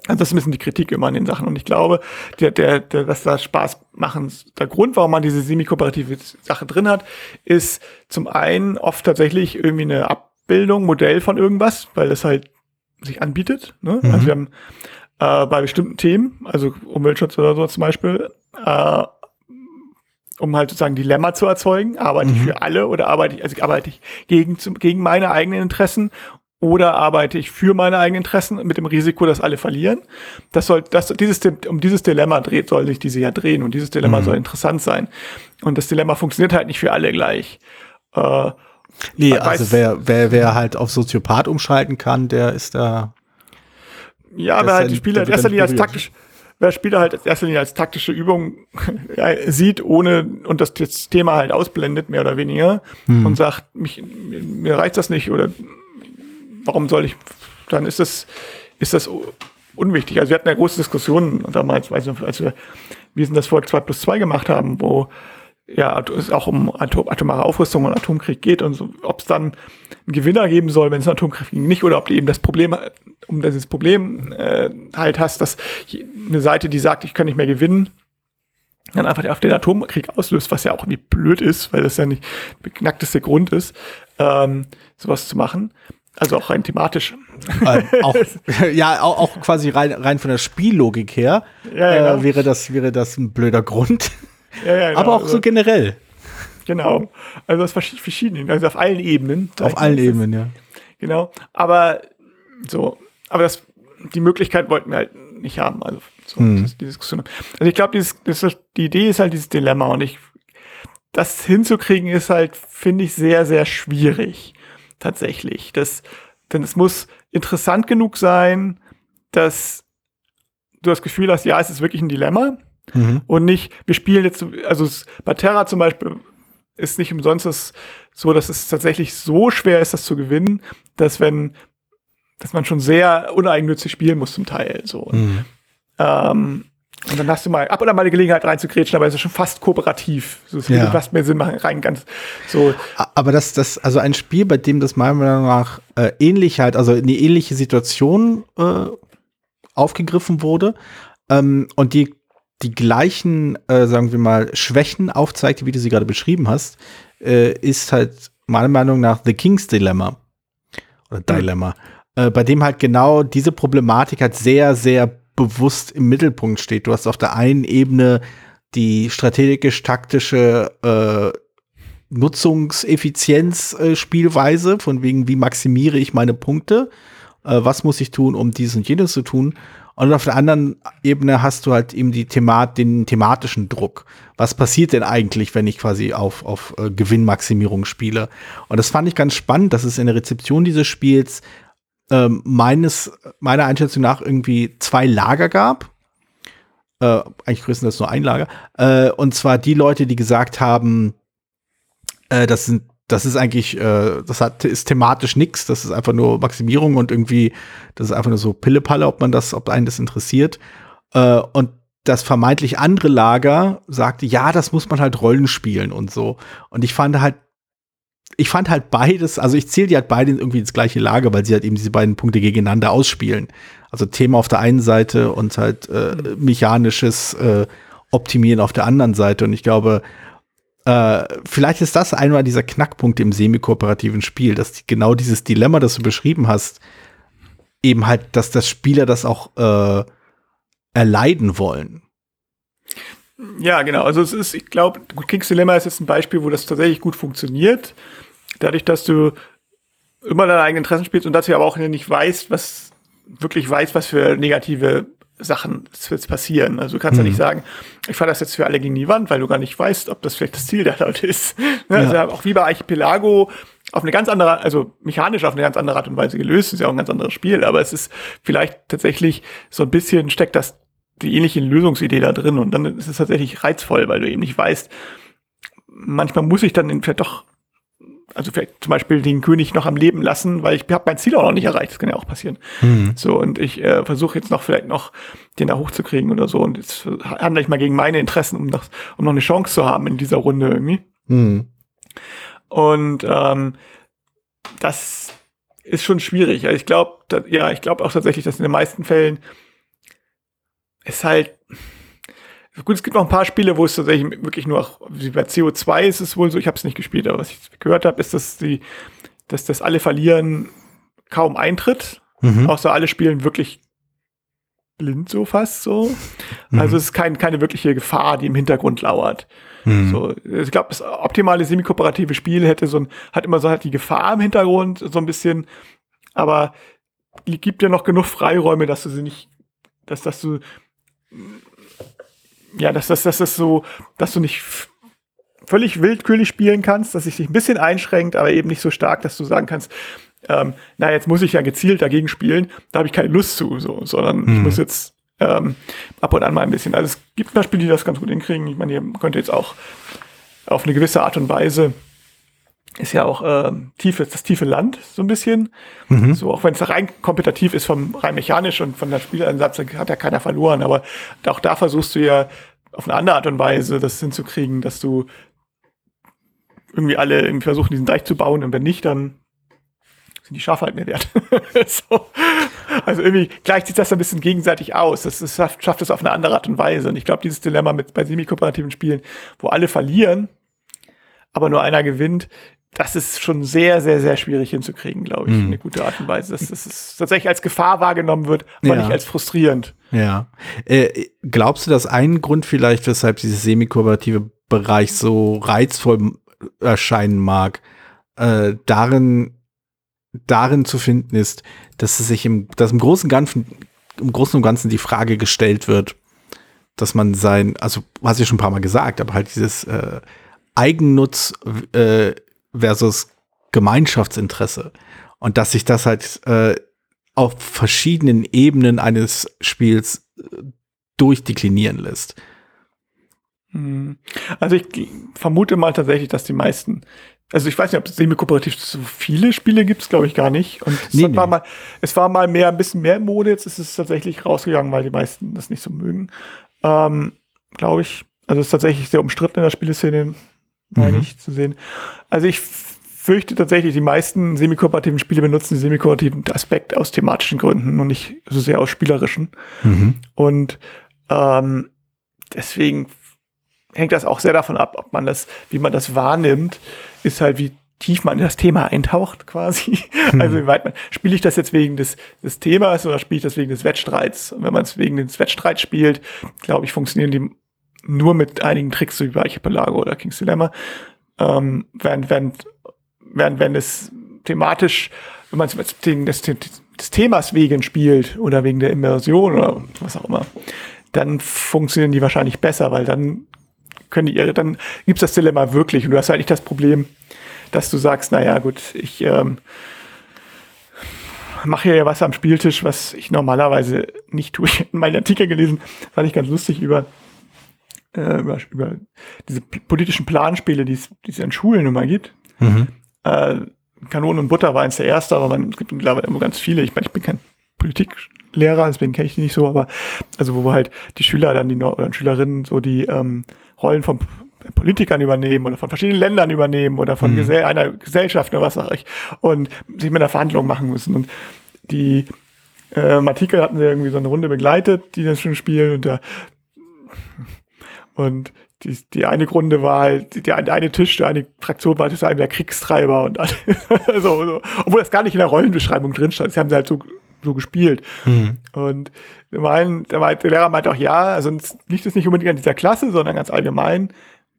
also das ist ein bisschen die Kritik immer an den Sachen. Und ich glaube, der, der, der, dass das Spaß machen, der Grund, warum man diese semi-kooperative Sache drin hat, ist zum einen oft tatsächlich irgendwie eine Abbildung, Modell von irgendwas, weil das halt sich anbietet. Ne? Mhm. Also wir haben äh, bei bestimmten Themen, also Umweltschutz oder so zum Beispiel, äh, um halt sozusagen Dilemma zu erzeugen, arbeite mhm. ich für alle oder arbeite ich, also arbeite ich gegen, gegen meine eigenen Interessen oder arbeite ich für meine eigenen Interessen mit dem Risiko, dass alle verlieren? Das soll, das, dieses, um dieses Dilemma dreht, soll sich diese ja drehen und dieses Dilemma mhm. soll interessant sein. Und das Dilemma funktioniert halt nicht für alle gleich. Äh, nee, also wer, wer, wer halt auf Soziopath umschalten kann, der ist da. Ja, wer halt die Spieler in erster Linie als taktisch, wer Spieler halt in erster Linie als taktische Übung sieht, ohne und das, das Thema halt ausblendet, mehr oder weniger, hm. und sagt, mich, mir reicht das nicht oder warum soll ich, dann ist das, ist das unwichtig. Also wir hatten ja große Diskussionen damals, nicht, als wir, wie sind das Volk 2 plus 2 gemacht haben, wo ja, es auch um Atom, atomare Aufrüstung und Atomkrieg geht und so, ob es dann einen Gewinner geben soll, wenn es einen Atomkrieg nicht, oder ob du eben das Problem, um dieses Problem äh, halt hast, dass eine Seite, die sagt, ich kann nicht mehr gewinnen, dann einfach auf den Atomkrieg auslöst, was ja auch irgendwie blöd ist, weil das ja nicht der knackteste Grund ist, ähm, sowas zu machen. Also auch rein thematisch. Ähm, auch, ja, auch, auch, quasi rein, rein von der Spiellogik her ja, ja, äh, wäre, das, wäre das ein blöder Grund. Ja, genau. Aber auch also, so generell. Genau. Also aus verschiedenen, also auf allen Ebenen. Auf allen Ebenen, ja. Genau. Aber so, aber das, die Möglichkeit wollten wir halt nicht haben. Also so, hm. die Diskussion. Also ich glaube, die Idee ist halt dieses Dilemma und ich, das hinzukriegen ist halt, finde ich, sehr, sehr schwierig tatsächlich. Das, denn es muss interessant genug sein, dass du das Gefühl hast, ja, es ist wirklich ein Dilemma. Mhm. Und nicht, wir spielen jetzt, also bei Terra zum Beispiel ist nicht umsonst das so, dass es tatsächlich so schwer ist, das zu gewinnen, dass wenn, dass man schon sehr uneigennützig spielen muss zum Teil. So. Mhm. Ähm, und dann hast du mal ab und an mal die Gelegenheit reinzukretschen, aber es ist schon fast kooperativ. So, es ja. würde fast mehr Sinn machen, rein ganz so. Aber das, das, also ein Spiel, bei dem das meiner Meinung nach äh, ähnlich halt, also eine ähnliche Situation äh, aufgegriffen wurde ähm, und die die gleichen, äh, sagen wir mal, Schwächen aufzeigt, wie du sie gerade beschrieben hast, äh, ist halt meiner Meinung nach The King's Dilemma. Oder Dilemma. Mhm. Äh, bei dem halt genau diese Problematik halt sehr, sehr bewusst im Mittelpunkt steht. Du hast auf der einen Ebene die strategisch-taktische äh, Nutzungseffizienz-Spielweise, äh, von wegen, wie maximiere ich meine Punkte, äh, was muss ich tun, um dies und jenes zu tun. Und auf der anderen Ebene hast du halt eben die Themat den thematischen Druck. Was passiert denn eigentlich, wenn ich quasi auf, auf äh, Gewinnmaximierung spiele? Und das fand ich ganz spannend, dass es in der Rezeption dieses Spiels ähm, meines, meiner Einschätzung nach irgendwie zwei Lager gab. Äh, eigentlich größtenteils nur ein Lager. Äh, und zwar die Leute, die gesagt haben, äh, das sind das ist eigentlich, äh, das hat, ist thematisch nichts, das ist einfach nur Maximierung und irgendwie, das ist einfach nur so Pillepalle, ob man das, ob einen das interessiert. Äh, und das vermeintlich andere Lager sagte, ja, das muss man halt Rollen spielen und so. Und ich fand halt, ich fand halt beides, also ich zähle die halt beide irgendwie ins gleiche Lager, weil sie halt eben diese beiden Punkte gegeneinander ausspielen. Also Thema auf der einen Seite und halt äh, mechanisches äh, Optimieren auf der anderen Seite. Und ich glaube, äh, vielleicht ist das einmal dieser Knackpunkt im semi-kooperativen Spiel, dass die, genau dieses Dilemma, das du beschrieben hast, eben halt, dass das Spieler das auch äh, erleiden wollen. Ja, genau. Also es ist, ich glaube, Kings Dilemma ist jetzt ein Beispiel, wo das tatsächlich gut funktioniert. Dadurch, dass du immer deine eigenen Interessen spielst und dass du aber auch nicht weißt, was wirklich weißt, was für negative Sachen jetzt passieren. Also du kannst mhm. ja nicht mhm. sagen, ich fahre das jetzt für alle gegen die Wand, weil du gar nicht weißt, ob das vielleicht das Ziel der Leute ist. Ne? Also ja. Also auch wie bei Archipelago auf eine ganz andere, also mechanisch auf eine ganz andere Art und Weise gelöst, ist ja auch ein ganz anderes Spiel, aber es ist vielleicht tatsächlich so ein bisschen steckt das die ähnliche Lösungsidee da drin und dann ist es tatsächlich reizvoll, weil du eben nicht weißt, manchmal muss ich dann vielleicht doch also vielleicht zum Beispiel den König noch am Leben lassen, weil ich habe mein Ziel auch noch nicht erreicht. Das kann ja auch passieren. Mhm. So, und ich äh, versuche jetzt noch vielleicht noch den da hochzukriegen oder so. Und jetzt handle ich mal gegen meine Interessen, um, das, um noch eine Chance zu haben in dieser Runde irgendwie. Mhm. Und ähm, das ist schon schwierig. Also ich glaube, ja, ich glaube auch tatsächlich, dass in den meisten Fällen es halt Gut, es gibt noch ein paar Spiele, wo es tatsächlich wirklich nur, wie bei CO2 ist es wohl so, ich habe es nicht gespielt, aber was ich gehört habe, ist, dass die, dass das alle verlieren kaum eintritt. Mhm. Außer alle spielen wirklich blind so fast so. Mhm. Also es ist kein, keine wirkliche Gefahr, die im Hintergrund lauert. Mhm. So, ich glaube, das optimale semi-kooperative Spiel hätte so ein, hat immer so halt die Gefahr im Hintergrund, so ein bisschen, aber gibt ja noch genug Freiräume, dass du sie nicht, dass, dass du ja, dass das, dass das so, dass du nicht völlig willkürlich spielen kannst, dass sich dich ein bisschen einschränkt, aber eben nicht so stark, dass du sagen kannst, ähm, na, jetzt muss ich ja gezielt dagegen spielen, da habe ich keine Lust zu, so, sondern mhm. ich muss jetzt ähm, ab und an mal ein bisschen. Also es gibt Beispiele, die das ganz gut hinkriegen. Ich meine, ihr könnt jetzt auch auf eine gewisse Art und Weise ist ja auch äh, tiefe, das tiefe Land so ein bisschen. Mhm. So, auch wenn es rein kompetitiv ist, vom rein mechanisch und von der Spielansatz hat ja keiner verloren. Aber auch da versuchst du ja auf eine andere Art und Weise das hinzukriegen, dass du irgendwie alle irgendwie versuchen, diesen Deich zu bauen und wenn nicht, dann sind die Schafe halt mehr wert. so. Also irgendwie gleicht sich das ein bisschen gegenseitig aus. Das, das schafft, schafft es auf eine andere Art und Weise. Und ich glaube, dieses Dilemma mit bei semi-kooperativen Spielen, wo alle verlieren, aber nur einer gewinnt, das ist schon sehr, sehr, sehr schwierig hinzukriegen, glaube ich, mhm. eine gute Art und Weise. Dass das tatsächlich als Gefahr wahrgenommen wird, aber ja. nicht als frustrierend. Ja. Äh, glaubst du, dass ein Grund vielleicht, weshalb dieses semi-kooperative Bereich so reizvoll erscheinen mag, äh, darin, darin zu finden ist, dass es sich im, dass im Großen und Ganzen, im Großen und Ganzen die Frage gestellt wird, dass man sein, also hast du ja schon ein paar Mal gesagt, aber halt dieses äh, Eigennutz äh, versus Gemeinschaftsinteresse. Und dass sich das halt äh, auf verschiedenen Ebenen eines Spiels äh, durchdeklinieren lässt. Hm. Also ich vermute mal tatsächlich, dass die meisten, also ich weiß nicht, ob es semi-kooperativ so viele Spiele gibt, glaube ich gar nicht. Und es, nee, war nee. mal, es war mal mehr, ein bisschen mehr Mode, jetzt ist es tatsächlich rausgegangen, weil die meisten das nicht so mögen. Ähm, glaube ich. Also es ist tatsächlich sehr umstritten in der Spieleszene, meine mhm. ich, zu sehen. Also ich fürchte tatsächlich, die meisten semi-kooperativen Spiele benutzen den semi-kooperativen Aspekt aus thematischen Gründen und nicht so sehr aus spielerischen. Mhm. Und ähm, deswegen hängt das auch sehr davon ab, ob man das, wie man das wahrnimmt, ist halt, wie tief man in das Thema eintaucht, quasi. Mhm. Also wie weit man, spiele ich das jetzt wegen des, des Themas oder spiele ich das wegen des Wettstreits? Und wenn man es wegen des Wettstreits spielt, glaube ich, funktionieren die nur mit einigen Tricks wie bei Archipelago oder King's Dilemma, ähm, während, während, während, wenn es thematisch, wenn man es des, des Themas wegen spielt oder wegen der Immersion oder was auch immer, dann funktionieren die wahrscheinlich besser, weil dann können die ihre, dann gibt's das Dilemma wirklich und du hast halt nicht das Problem, dass du sagst, naja, gut, ich ähm, mache hier ja was am Spieltisch, was ich normalerweise nicht tue. Ich habe meinen Artikel gelesen, fand ich ganz lustig über, äh, über, über diese politischen Planspiele, die es an Schulen immer gibt. Mhm. Äh, Kanonen und Butter war eins der erste, aber man, es gibt mittlerweile immer ganz viele. Ich meine, ich bin kein Politiklehrer, deswegen kenne ich die nicht so, aber also wo halt die Schüler dann die oder Schülerinnen so die ähm, Rollen von Politikern übernehmen oder von verschiedenen Ländern übernehmen oder von mhm. Gesell einer Gesellschaft oder was auch ich und sich mit einer Verhandlung machen müssen. Und die äh, Artikel hatten sie irgendwie so eine Runde begleitet, die das schon spielen und da und die, die eine Grunde war halt, der, der eine Tisch, der eine Fraktion war das der Kriegstreiber und alles. so, so. Obwohl das gar nicht in der Rollenbeschreibung drin stand. Das haben sie halt so, so gespielt. Mhm. Und mein, der, meinte, der Lehrer meinte auch, ja, also liegt es nicht unbedingt an dieser Klasse, sondern ganz allgemein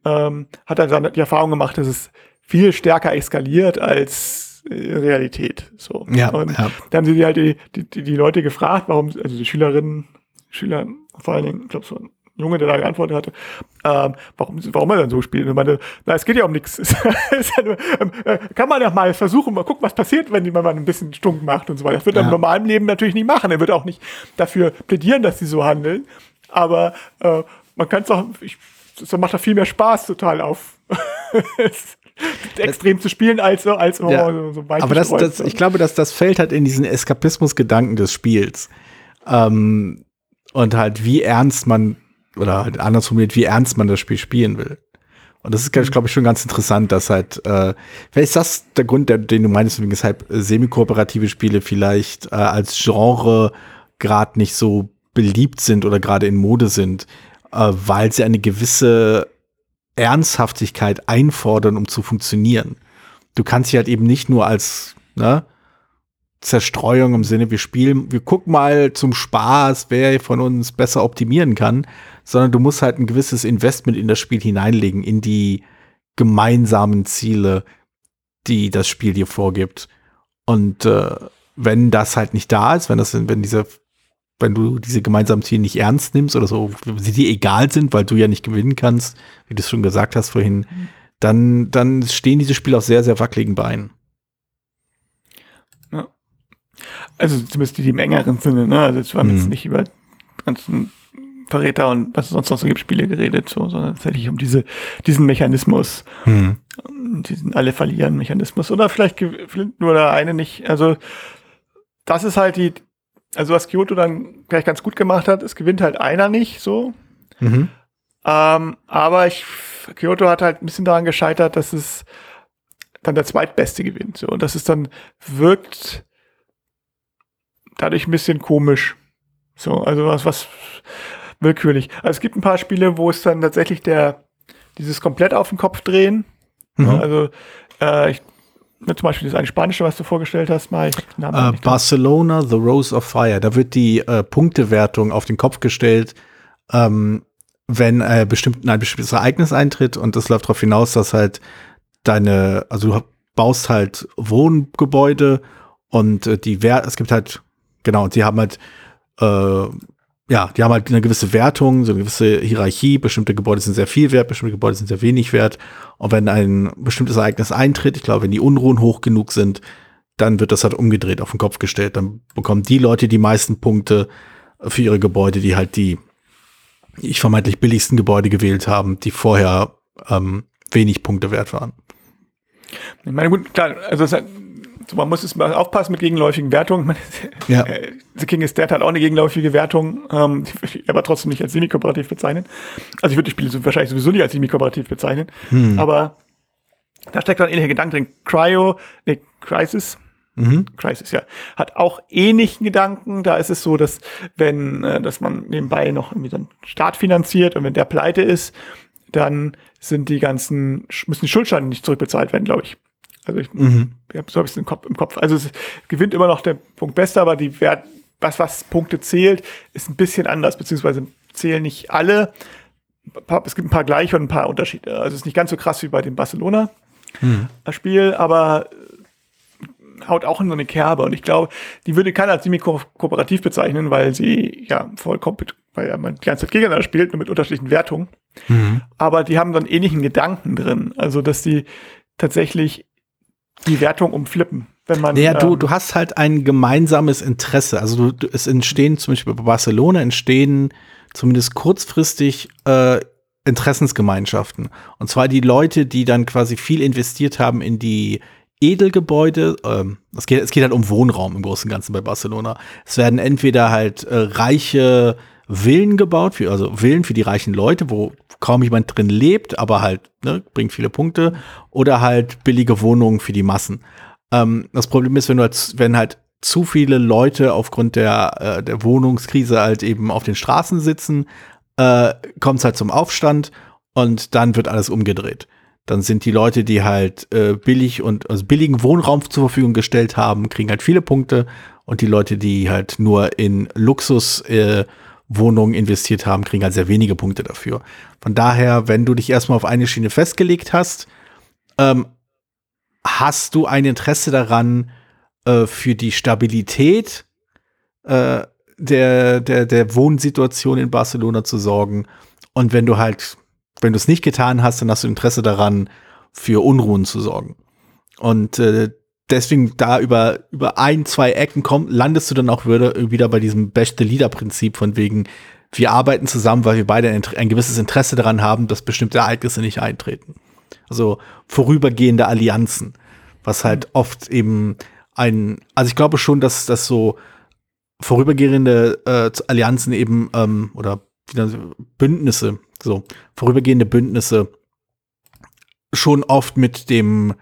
ähm, hat er dann die Erfahrung gemacht, dass es viel stärker eskaliert als äh, Realität. So. Ja, und ja. dann haben sie halt die, die, die Leute gefragt, warum, also die Schülerinnen, Schüler, vor allen Dingen, ich glaube so Junge, der da geantwortet hatte, ähm, warum, warum er dann so spielt. Und meinte, na, es geht ja um nichts. ähm, äh, kann man ja mal versuchen, mal gucken, was passiert, wenn man ein bisschen stunk macht und so weiter. Das wird er im normalen Leben natürlich nicht machen. Er wird auch nicht dafür plädieren, dass sie so handeln. Aber äh, man kann es auch, ich das macht da viel mehr Spaß total auf. extrem zu spielen als so als ja. so, so aber das, das, ich glaube dass das fällt halt in diesen Eskapismus-Gedanken des Spiels ähm, und halt wie ernst man oder halt anders formuliert wie ernst man das Spiel spielen will und das ist mhm. glaube ich schon ganz interessant dass halt äh, vielleicht ist das der Grund der, den du meinst weshalb semi-kooperative Spiele vielleicht äh, als Genre gerade nicht so beliebt sind oder gerade in Mode sind äh, weil sie eine gewisse Ernsthaftigkeit einfordern, um zu funktionieren. Du kannst sie halt eben nicht nur als ne, Zerstreuung im Sinne, wir spielen, wir gucken mal zum Spaß, wer von uns besser optimieren kann, sondern du musst halt ein gewisses Investment in das Spiel hineinlegen, in die gemeinsamen Ziele, die das Spiel dir vorgibt. Und äh, wenn das halt nicht da ist, wenn das, wenn diese wenn du diese gemeinsamen Ziele nicht ernst nimmst oder so, sie dir egal sind, weil du ja nicht gewinnen kannst, wie du es schon gesagt hast vorhin, dann, dann stehen diese Spiele auf sehr, sehr wackeligen Beinen. Ja. Also zumindest die, die im engeren Sinne, ne? Also jetzt wir mhm. jetzt nicht über ganzen Verräter und was es sonst noch so gibt, Spiele geredet, so, sondern tatsächlich um diese, diesen Mechanismus, mhm. diesen alle verlieren Mechanismus oder vielleicht gewinnt nur der eine nicht. Also das ist halt die, also was Kyoto dann gleich ganz gut gemacht hat, es gewinnt halt einer nicht so. Mhm. Ähm, aber ich, Kyoto hat halt ein bisschen daran gescheitert, dass es dann der zweitbeste gewinnt. So. Und das ist dann wirkt dadurch ein bisschen komisch. So, also was, was willkürlich. Also es gibt ein paar Spiele, wo es dann tatsächlich der, dieses komplett auf den Kopf drehen. Mhm. Also äh, ich zum Beispiel das eine spanische, was du vorgestellt hast, mal. Uh, Barcelona, The Rose of Fire. Da wird die äh, Punktewertung auf den Kopf gestellt, ähm, wenn äh, bestimmt, ein bestimmtes Ereignis eintritt und das läuft darauf hinaus, dass halt deine, also du baust halt Wohngebäude und äh, die Wert, es gibt halt, genau, und die haben halt äh, ja, die haben halt eine gewisse Wertung, so eine gewisse Hierarchie. Bestimmte Gebäude sind sehr viel wert, bestimmte Gebäude sind sehr wenig wert. Und wenn ein bestimmtes Ereignis eintritt, ich glaube, wenn die Unruhen hoch genug sind, dann wird das halt umgedreht auf den Kopf gestellt. Dann bekommen die Leute die meisten Punkte für ihre Gebäude, die halt die ich vermeintlich billigsten Gebäude gewählt haben, die vorher ähm, wenig Punkte wert waren. Ich meine, gut, klar, also so, man muss es mal aufpassen mit gegenläufigen Wertungen. Ja. Äh, The King is Dead hat auch eine gegenläufige Wertung, ähm, aber trotzdem nicht als semi-kooperativ bezeichnen. Also ich würde die Spiele wahrscheinlich sowieso nicht als semi-kooperativ bezeichnen. Hm. Aber da steckt dann ähnlicher Gedanke drin. Cryo, nee, Crisis, Mhm. Crisis, ja. Hat auch ähnlichen Gedanken. Da ist es so, dass wenn, äh, dass man nebenbei noch irgendwie dann Staat finanziert und wenn der pleite ist, dann sind die ganzen, müssen die Schuldscheine nicht zurückbezahlt werden, glaube ich. Also ich, mhm. So habe ich es im Kopf, im Kopf. Also es gewinnt immer noch der Punkt Beste, aber die Wert, was, was Punkte zählt, ist ein bisschen anders, beziehungsweise zählen nicht alle es gibt ein paar gleiche und ein paar Unterschiede. Also es ist nicht ganz so krass wie bei dem Barcelona-Spiel, mhm. aber äh, haut auch in so eine Kerbe. Und ich glaube, die würde keiner als semi-kooperativ bezeichnen, weil sie ja vollkommen, weil man die ganze Zeit gegeneinander spielt, nur mit unterschiedlichen Wertungen. Mhm. Aber die haben so einen ähnlichen Gedanken drin. Also, dass die tatsächlich die Wertung umflippen. Wenn man, naja, du, ähm, du hast halt ein gemeinsames Interesse. Also du, du, es entstehen zum Beispiel bei Barcelona entstehen zumindest kurzfristig äh, Interessensgemeinschaften. Und zwar die Leute, die dann quasi viel investiert haben in die Edelgebäude. Ähm, es, geht, es geht halt um Wohnraum im Großen und Ganzen bei Barcelona. Es werden entweder halt äh, reiche Villen gebaut, für, also Villen für die reichen Leute, wo kaum jemand drin lebt, aber halt ne, bringt viele Punkte. Oder halt billige Wohnungen für die Massen. Ähm, das Problem ist, wenn du halt, wenn halt zu viele Leute aufgrund der, äh, der Wohnungskrise halt eben auf den Straßen sitzen, äh, kommt es halt zum Aufstand und dann wird alles umgedreht. Dann sind die Leute, die halt äh, billig und also billigen Wohnraum zur Verfügung gestellt haben, kriegen halt viele Punkte und die Leute, die halt nur in Luxuswohnungen äh, investiert haben, kriegen halt sehr wenige Punkte dafür. Von daher, wenn du dich erstmal auf eine Schiene festgelegt hast, ähm, hast du ein Interesse daran, äh, für die Stabilität äh, der, der, der Wohnsituation in Barcelona zu sorgen. Und wenn du halt, wenn du es nicht getan hast, dann hast du Interesse daran, für Unruhen zu sorgen. Und äh, deswegen da über, über ein, zwei Ecken komm, landest du dann auch wieder, wieder bei diesem beste Leader-Prinzip von wegen, wir arbeiten zusammen, weil wir beide ein, ein, gewisses Interesse daran haben, dass bestimmte Ereignisse nicht eintreten. Also vorübergehende Allianzen, was halt oft eben ein, also ich glaube schon, dass das so vorübergehende äh, Allianzen eben ähm, oder Bündnisse, so vorübergehende Bündnisse schon oft mit dem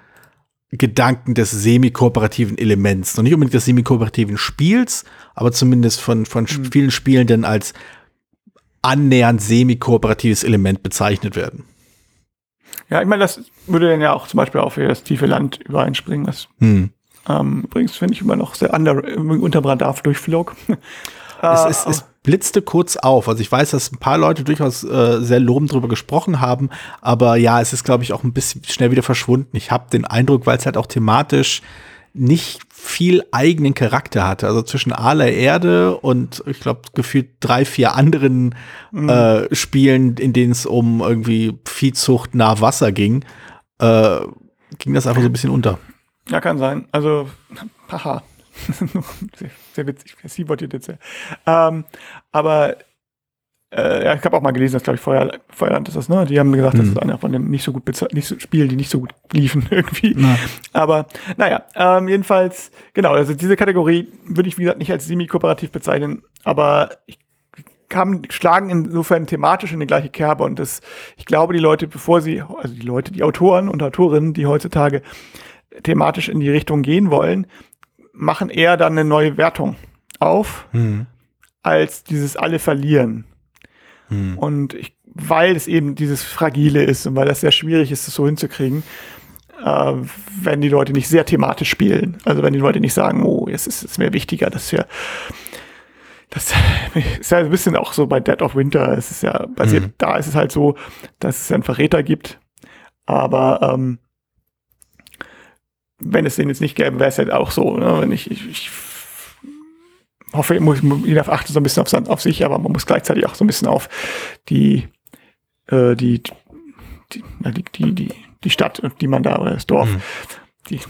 Gedanken des semi-kooperativen Elements, noch nicht unbedingt des semi-kooperativen Spiels, aber zumindest von, von mhm. vielen Spielenden als annähernd semi-kooperatives Element bezeichnet werden. Ja, ich meine, das würde dann ja auch zum Beispiel für das tiefe Land übereinspringen, was hm. Ähm, übrigens finde ich immer noch sehr under, unterm Radar es, es, es, blitzte kurz auf. Also ich weiß, dass ein paar Leute durchaus äh, sehr lobend drüber gesprochen haben, aber ja, es ist, glaube ich, auch ein bisschen schnell wieder verschwunden. Ich habe den Eindruck, weil es halt auch thematisch nicht viel eigenen Charakter hatte. Also zwischen Aale Erde und ich glaube gefühlt drei, vier anderen mhm. äh, Spielen, in denen es um irgendwie Viehzucht nah Wasser ging, äh, ging das einfach so ein bisschen unter. Ja, kann sein. Also, haha. sehr, sehr witzig, Seabot jetzt sehr. Ähm, aber äh, ja, ich habe auch mal gelesen, dass glaube ich Feuer, Feuerland ist das, ne? Die haben gesagt, mhm. das ist einer von den nicht so gut nicht so, Spielen, die nicht so gut liefen irgendwie. Na. Aber naja, ähm, jedenfalls, genau, also diese Kategorie würde ich, wie gesagt, nicht als semi-kooperativ bezeichnen, aber ich kam, schlagen insofern thematisch in die gleiche Kerbe und das, ich glaube, die Leute, bevor sie, also die Leute, die Autoren und Autorinnen, die heutzutage thematisch in die Richtung gehen wollen, machen eher dann eine neue Wertung auf, hm. als dieses alle verlieren. Hm. Und ich, weil es eben dieses Fragile ist und weil das sehr schwierig ist, das so hinzukriegen, äh, wenn die Leute nicht sehr thematisch spielen. Also wenn die Leute nicht sagen, oh, jetzt ist es mir wichtiger, dass wir das ist ja ein bisschen auch so bei Dead of Winter. Es ist ja basiert, mhm. da ist es halt so, dass es einen Verräter gibt. Aber ähm, wenn es den jetzt nicht gäbe, wäre es halt auch so. Ne? Wenn ich, ich, ich hoffe, jeder achtet so ein bisschen auf, auf, sich, aber man muss gleichzeitig auch so ein bisschen auf die, äh, die, die, die, die, die, die Stadt, die man da, oder das Dorf, mhm. die, ich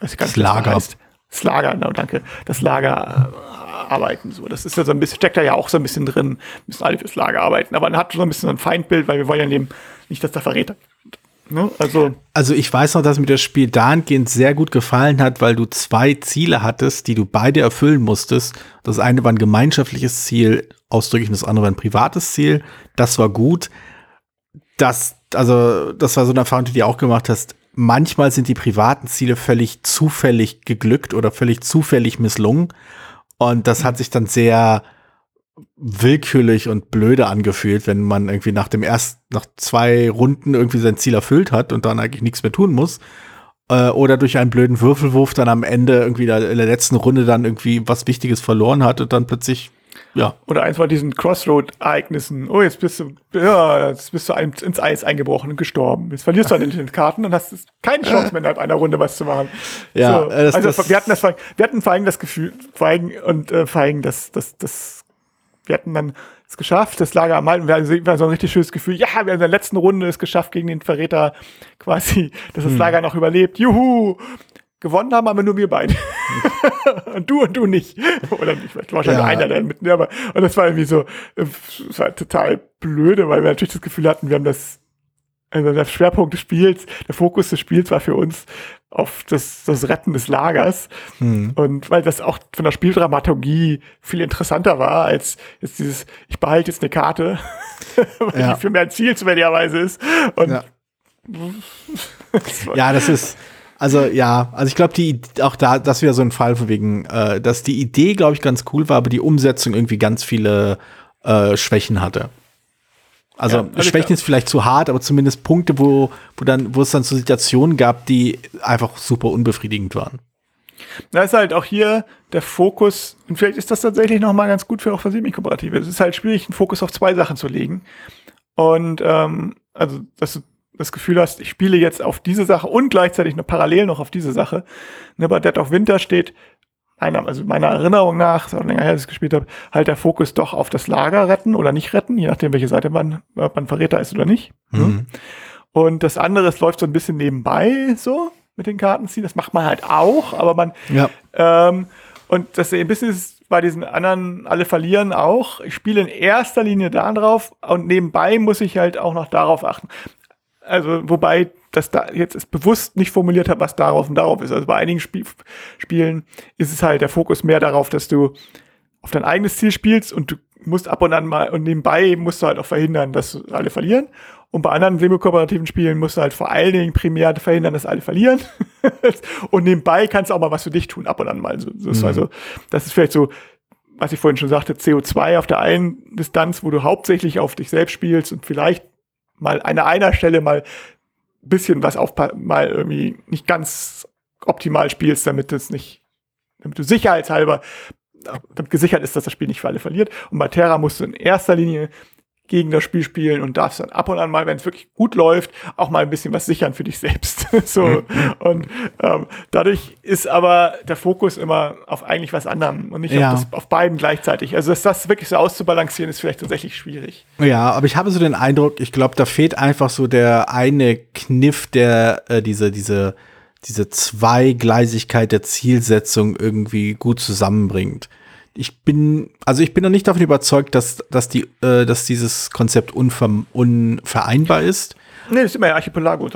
weiß gar nicht, das Lager. Das, heißt. das Lager, genau, danke. Das Lager äh, arbeiten, so. Das ist ja so ein bisschen, steckt da ja auch so ein bisschen drin, müssen alle fürs Lager arbeiten, aber man hat so ein bisschen so ein Feindbild, weil wir wollen ja nehmen, nicht, dass da Verräter Ne? Also, also ich weiß noch, dass mir das Spiel dahingehend sehr gut gefallen hat, weil du zwei Ziele hattest, die du beide erfüllen musstest. Das eine war ein gemeinschaftliches Ziel, ausdrücklich, und das andere war ein privates Ziel. Das war gut. Das, also, das war so eine Erfahrung, die du auch gemacht hast. Manchmal sind die privaten Ziele völlig zufällig geglückt oder völlig zufällig misslungen. Und das hat sich dann sehr, willkürlich und blöde angefühlt, wenn man irgendwie nach dem ersten, nach zwei Runden irgendwie sein Ziel erfüllt hat und dann eigentlich nichts mehr tun muss. Äh, oder durch einen blöden Würfelwurf dann am Ende irgendwie da in der letzten Runde dann irgendwie was Wichtiges verloren hat und dann plötzlich Ja. Oder eins von diesen Crossroad-Ereignissen. Oh, jetzt bist du, ja, jetzt bist du ins Eis eingebrochen und gestorben. Jetzt verlierst du an den Karten und hast keine Chance mehr innerhalb einer Runde was zu machen. Ja, so. äh, das- also das- wir hatten das, wir hatten vor allem das Gefühl, vor allem und äh, vor allem das, das, das, wir hatten dann es geschafft, das Lager am Halten. Wir hatten so ein richtig schönes Gefühl. Ja, wir haben in der letzten Runde es geschafft gegen den Verräter quasi, dass Hm. das Lager noch überlebt. Juhu! Gewonnen haben aber nur wir beide. und du und du nicht. Oder vielleicht wahrscheinlich Ja. einer der mit, aber, und das war irgendwie so, äh, es war total blöde, weil wir natürlich das Gefühl hatten, wir haben das, also der Schwerpunkt des Spiels, der Fokus des Spiels war für uns auf das, das Retten des Lagers. Hm. Und weil das auch von der Spieldramaturgie viel interessanter war, als jetzt dieses, ich behalte jetzt eine Karte, weil Ja. die für mehr ein Ziel zufälligerweise ist. Und Ja. Ja, das ist, also ja, also ich glaube, die auch da, das wäre so ein Fall von wegen, äh, dass die Idee, glaube ich, ganz cool war, aber die Umsetzung irgendwie ganz viele äh, Schwächen hatte. Also, Ja, also Schwächen ist vielleicht zu hart, aber zumindest Punkte, wo, wo dann, wo es dann so Situationen gab, die einfach super unbefriedigend waren. Da ist halt auch hier der Fokus, und vielleicht ist das tatsächlich nochmal ganz gut für auch für Semi-Kooperative. Es ist halt schwierig, einen Fokus auf zwei Sachen zu legen. Und ähm, also, dass du das Gefühl hast, ich spiele jetzt auf diese Sache und gleichzeitig noch parallel noch auf diese Sache. Ne, bei Dead of Winter steht, einer, also meiner Erinnerung nach, ist auch länger her, dass ich es gespielt habe, halt der Fokus doch auf das Lager retten oder nicht retten, je nachdem, welche Seite man, ob man Verräter ist oder nicht. Ne? Und das andere, es läuft so ein bisschen nebenbei so mit den Karten ziehen. Das macht man halt auch, aber man Ja. ähm, und das ein bisschen ist bei diesen anderen alle verlieren auch. Ich spiele in erster Linie da drauf und nebenbei muss ich halt auch noch darauf achten. Also, wobei das da jetzt ist bewusst nicht formuliert habe, was darauf und darauf ist. Also bei einigen Spiel Spielen ist es halt der Fokus mehr darauf, dass du auf dein eigenes Ziel spielst und du musst ab und an mal und nebenbei musst du halt auch verhindern, dass alle verlieren. Und bei anderen semi-kooperativen Spielen musst du halt vor allen Dingen primär verhindern, dass alle verlieren. und nebenbei kannst du auch mal was für dich tun, ab und an mal. So, so ist also, das ist vielleicht so, was ich vorhin schon sagte, CO2 auf der einen Distanz, wo du hauptsächlich auf dich selbst spielst und vielleicht mal an einer Stelle mal bisschen was auf, mal irgendwie nicht ganz optimal spielst, damit es nicht, damit du sicherheitshalber damit gesichert ist, dass das Spiel nicht für alle verliert. Und bei Terra musst du in erster Linie gegen das Spiel spielen und darfst dann ab und an mal, wenn es wirklich gut läuft, auch mal ein bisschen was sichern für dich selbst. so und ähm, dadurch ist aber der Fokus immer auf eigentlich was anderem und nicht Ja. auf, das, auf beiden gleichzeitig. Also dass das wirklich so auszubalancieren, ist vielleicht tatsächlich schwierig. Ja, aber ich habe so den Eindruck, ich glaube, da fehlt einfach so der eine Kniff, der äh, diese, diese, diese Zweigleisigkeit der Zielsetzung irgendwie gut zusammenbringt. Ich bin, also ich bin noch nicht davon überzeugt, dass, dass, die, äh, dass dieses Konzept unver unvereinbar ist. Nee, das ist immer ja Archipelago.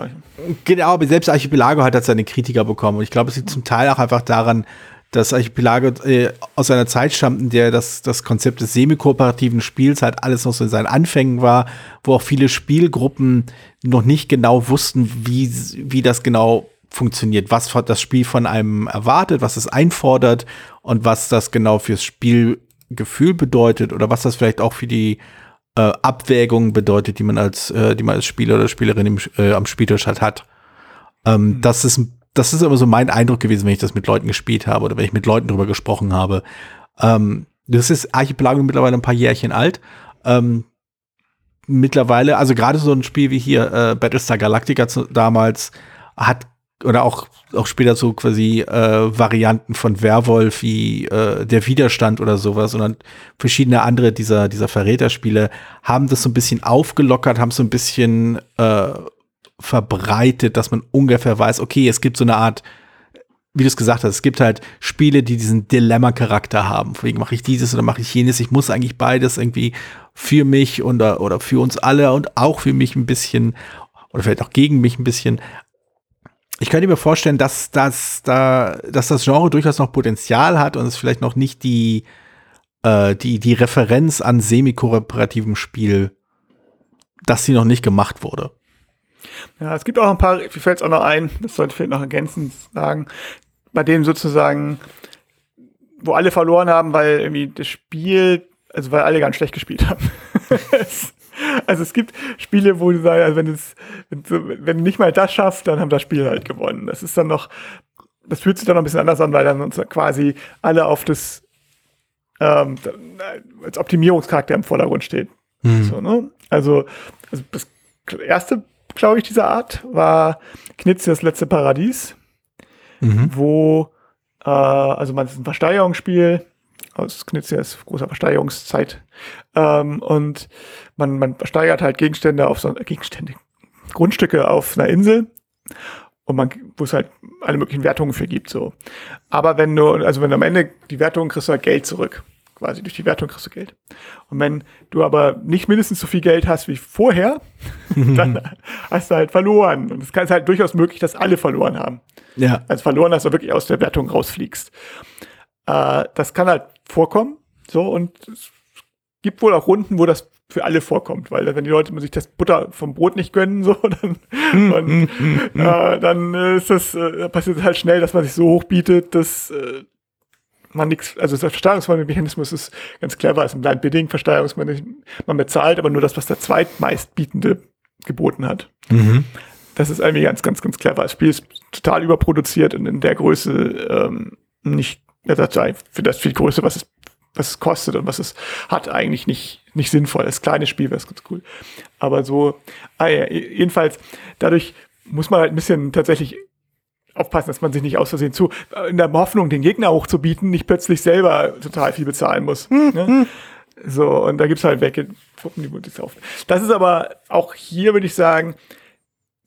Genau, aber selbst Archipelago hat halt seine Kritiker bekommen. Und ich glaube, es liegt zum Teil auch einfach daran, dass Archipelago äh, aus einer Zeit stammt, in der das, das Konzept des semi-kooperativen Spiels halt alles noch so in seinen Anfängen war, wo auch viele Spielgruppen noch nicht genau wussten, wie, wie das genau funktioniert, was das Spiel von einem erwartet, was es einfordert und was das genau fürs Spielgefühl bedeutet oder was das vielleicht auch für die äh, Abwägungen bedeutet, die man als, äh, die man als Spieler oder Spielerin im, äh, am Spieltisch halt hat. Ähm, Das ist, das ist immer so mein Eindruck gewesen, wenn ich das mit Leuten gespielt habe oder wenn ich mit Leuten drüber gesprochen habe. Ähm, das ist Archipelago mittlerweile ein paar Jährchen alt. Ähm, mittlerweile, also gerade so ein Spiel wie hier äh, Battlestar Galactica zu, damals hat oder auch auch später so quasi äh, Varianten von Werwolf wie äh, der Widerstand oder sowas dann verschiedene andere dieser dieser Verräterspiele haben das so ein bisschen aufgelockert, haben so ein bisschen äh, verbreitet, dass man ungefähr weiß, okay, es gibt so eine Art wie du es gesagt hast, es gibt halt Spiele, die diesen Dilemma-Charakter haben. Deswegen mache ich dieses oder mache ich jenes. Ich muss eigentlich beides irgendwie für mich und, oder für uns alle und auch für mich ein bisschen oder vielleicht auch gegen mich ein bisschen. Ich könnte mir vorstellen, dass, dass, da, dass das Genre durchaus noch Potenzial hat und es vielleicht noch nicht die, äh, die, die Referenz an semi-kooperativem Spiel, dass sie noch nicht gemacht wurde. Ja, es gibt auch ein paar, mir fällt es auch noch ein, das sollte ich vielleicht noch ergänzend sagen, bei denen sozusagen, wo alle verloren haben, weil irgendwie das Spiel, also weil alle ganz schlecht gespielt haben. also es gibt Spiele, wo du sagst, also wenn es, wenn, du- wenn nicht mal das schafft, dann haben das Spiel halt gewonnen. Das ist dann noch, das fühlt sich dann noch ein bisschen anders an, weil dann uns quasi alle auf das ähm, als Optimierungscharakter im Vordergrund steht. Hm. So, ne? Also, also das erste, glaube ich, dieser Art war Knitze das letzte Paradies, Mhm. wo, äh, also man ist ein Versteigerungsspiel, aus Knitze ist großer Versteigerungszeit, ähm, und man, man versteigert halt Gegenstände auf so Gegenstände, Grundstücke auf einer Insel und man, wo es halt alle möglichen Wertungen für gibt, so. Aber wenn du, also wenn du am Ende die Wertung kriegst du halt Geld zurück. Quasi durch die Wertung kriegst du Geld. Und wenn du aber nicht mindestens so viel Geld hast wie vorher, dann hast du halt verloren. Und es ist halt durchaus möglich, dass alle verloren haben. Ja. Also verloren, dass du wirklich aus der Wertung rausfliegst. Äh, das kann halt vorkommen. So, und gibt wohl auch Runden, wo das für alle vorkommt, weil wenn die Leute sich das Butter vom Brot nicht gönnen, so, dann, und, äh, dann ist das, äh, passiert halt schnell, dass man sich so hoch bietet, dass äh, man nichts, also der Versteigerungsmechanismus ist ganz clever, ist ein Blind Bidding Versteigerungsmechanismus, man bezahlt aber nur das, was der zweitmeistbietende geboten hat. Mhm. Das ist irgendwie ganz, ganz, ganz clever. Das Spiel ist total überproduziert und in der Größe ähm, nicht, ja, das für das viel Größe, was es, was es kostet und was es hat, eigentlich nicht, nicht sinnvoll. Das kleine Spiel wäre ganz cool. Aber so, ah ja, jedenfalls, dadurch muss man halt ein bisschen tatsächlich aufpassen, dass man sich nicht aus Versehen zu, in der Hoffnung, den Gegner hochzubieten, nicht plötzlich selber total viel bezahlen muss. ne? So, und da gibt's halt Truppen, die ich kaufen. Das ist aber auch hier, würde ich sagen,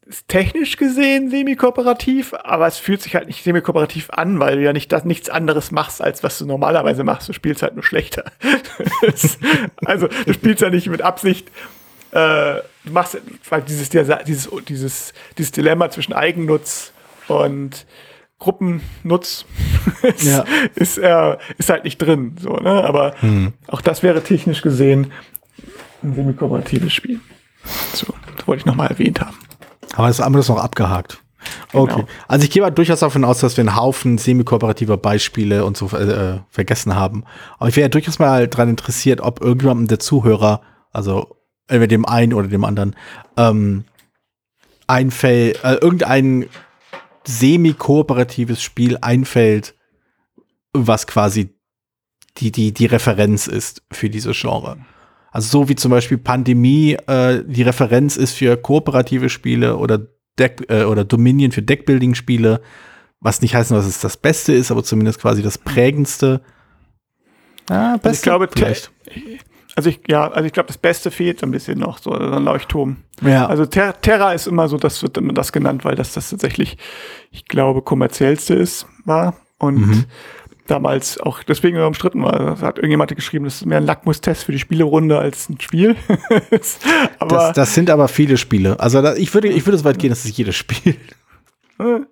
ist technisch gesehen semi-kooperativ, aber es fühlt sich halt nicht semi-kooperativ an, weil du ja nicht das, nichts anderes machst, als was du normalerweise machst. Du spielst halt nur schlechter. also, du spielst ja nicht mit Absicht, äh, du machst weil dieses, dieser- dieses, dieses, dieses Dilemma zwischen Eigennutz und Gruppennutz ist, Ja. ist, äh, ist halt nicht drin, so, ne? Aber auch das wäre technisch gesehen ein semi-kooperatives Spiel. So, das wollte ich nochmal erwähnt haben. Aber das andere ist noch abgehakt. Okay. Genau. Also ich gehe mal durchaus davon aus, dass wir einen Haufen semi-kooperativer Beispiele und so äh, vergessen haben. Aber ich wäre ja durchaus mal daran interessiert, ob irgendjemandem der Zuhörer, also entweder dem einen oder dem anderen, ähm, einfällt, äh, irgendein semi-kooperatives Spiel einfällt, was quasi die, die, die Referenz ist für diese Genre. Also so wie zum Beispiel Pandemie äh, die Referenz ist für kooperative Spiele oder Deck äh, oder Dominion für Deckbuilding-Spiele, was nicht heißt, dass es das Beste ist, aber zumindest quasi das prägendste. Ah, Also ich glaube, vielleicht. also ich, ja, also ich glaube, das Beste fehlt ein bisschen noch, so ein Leuchtturm. Ja. Also Ter Terra ist immer so, das wird immer das genannt, weil das das tatsächlich, ich glaube, kommerziellste ist, war. Und Mhm. Damals auch deswegen umstritten war. Da hat irgendjemand geschrieben, das ist mehr ein Lackmustest für die Spielerunde als ein Spiel. aber das, das sind aber viele Spiele. Also da, ich würde, ich würde so weit gehen, dass es jedes Spiel.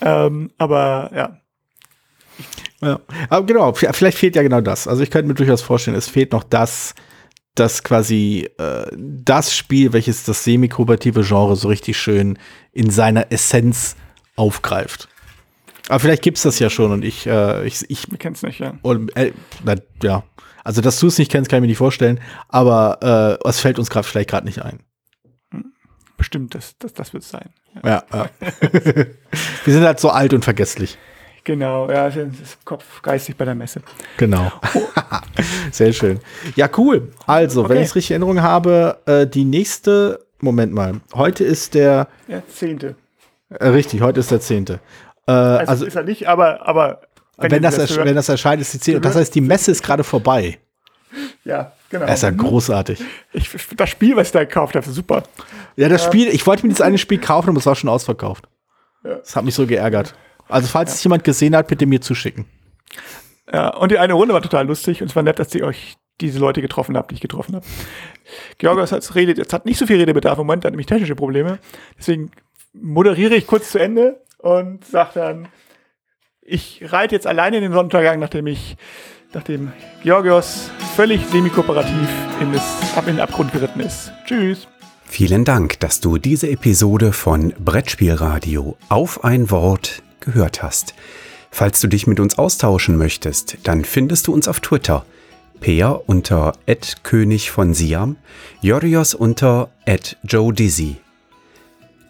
ähm, aber ja, Ja. Aber genau, vielleicht fehlt ja genau das. Also ich könnte mir durchaus vorstellen, es fehlt noch das, das quasi äh, das Spiel, welches das semi-kooperative Genre so richtig schön in seiner Essenz aufgreift. Aber vielleicht gibt's das ja schon und ich, äh, ich, ich wir kennen es nicht, ja. und, äh, na, ja. Also, dass du es nicht kennst, kann ich mir nicht vorstellen. Aber äh, es fällt uns gerade vielleicht gerade nicht ein. Bestimmt, das, das, das wird es sein. Ja. Ja, ja. Wir sind halt so alt und vergesslich. Genau, ja, das ist Kopf geistig bei der Messe. Genau. Sehr schön. Ja, cool. Also, wenn Okay. ich es richtig in Erinnerung habe, äh, die nächste, Moment mal, heute ist der, Ja, zehnte. äh, richtig, heute ist der zehnte. Äh, Also, also, ist er nicht, aber, aber wenn, ihr das, hört- wenn das erscheint, ist die zehnte. Das heißt, die Messe ist gerade vorbei. ja, genau. Das ist ja großartig. Ich, das Spiel, was ich da gekauft habe, ist super. Ja, das Spiel, ich wollte mir das eine Spiel kaufen, aber es war schon ausverkauft. Das hat mich so geärgert. Also, falls es jemand gesehen hat, bitte mir zuschicken. Ja, und die eine Runde war total lustig und es war nett, dass ihr euch diese Leute getroffen habt, die ich getroffen habe. Georgos hat redet, jetzt hat nicht so viel Redebedarf im Moment, hat nämlich technische Probleme. Deswegen moderiere ich kurz zu Ende und sage dann, ich reite jetzt alleine in den Sonnenuntergang, nachdem ich, nachdem Georgios völlig semi-kooperativ in, in den Abgrund geritten ist. Tschüss. Vielen Dank, dass du diese Episode von Brettspielradio auf ein Wort gehört hast. Falls du dich mit uns austauschen möchtest, dann findest du uns auf Twitter. Peer unter König von Siam, Jorios unter Joe Dizzy.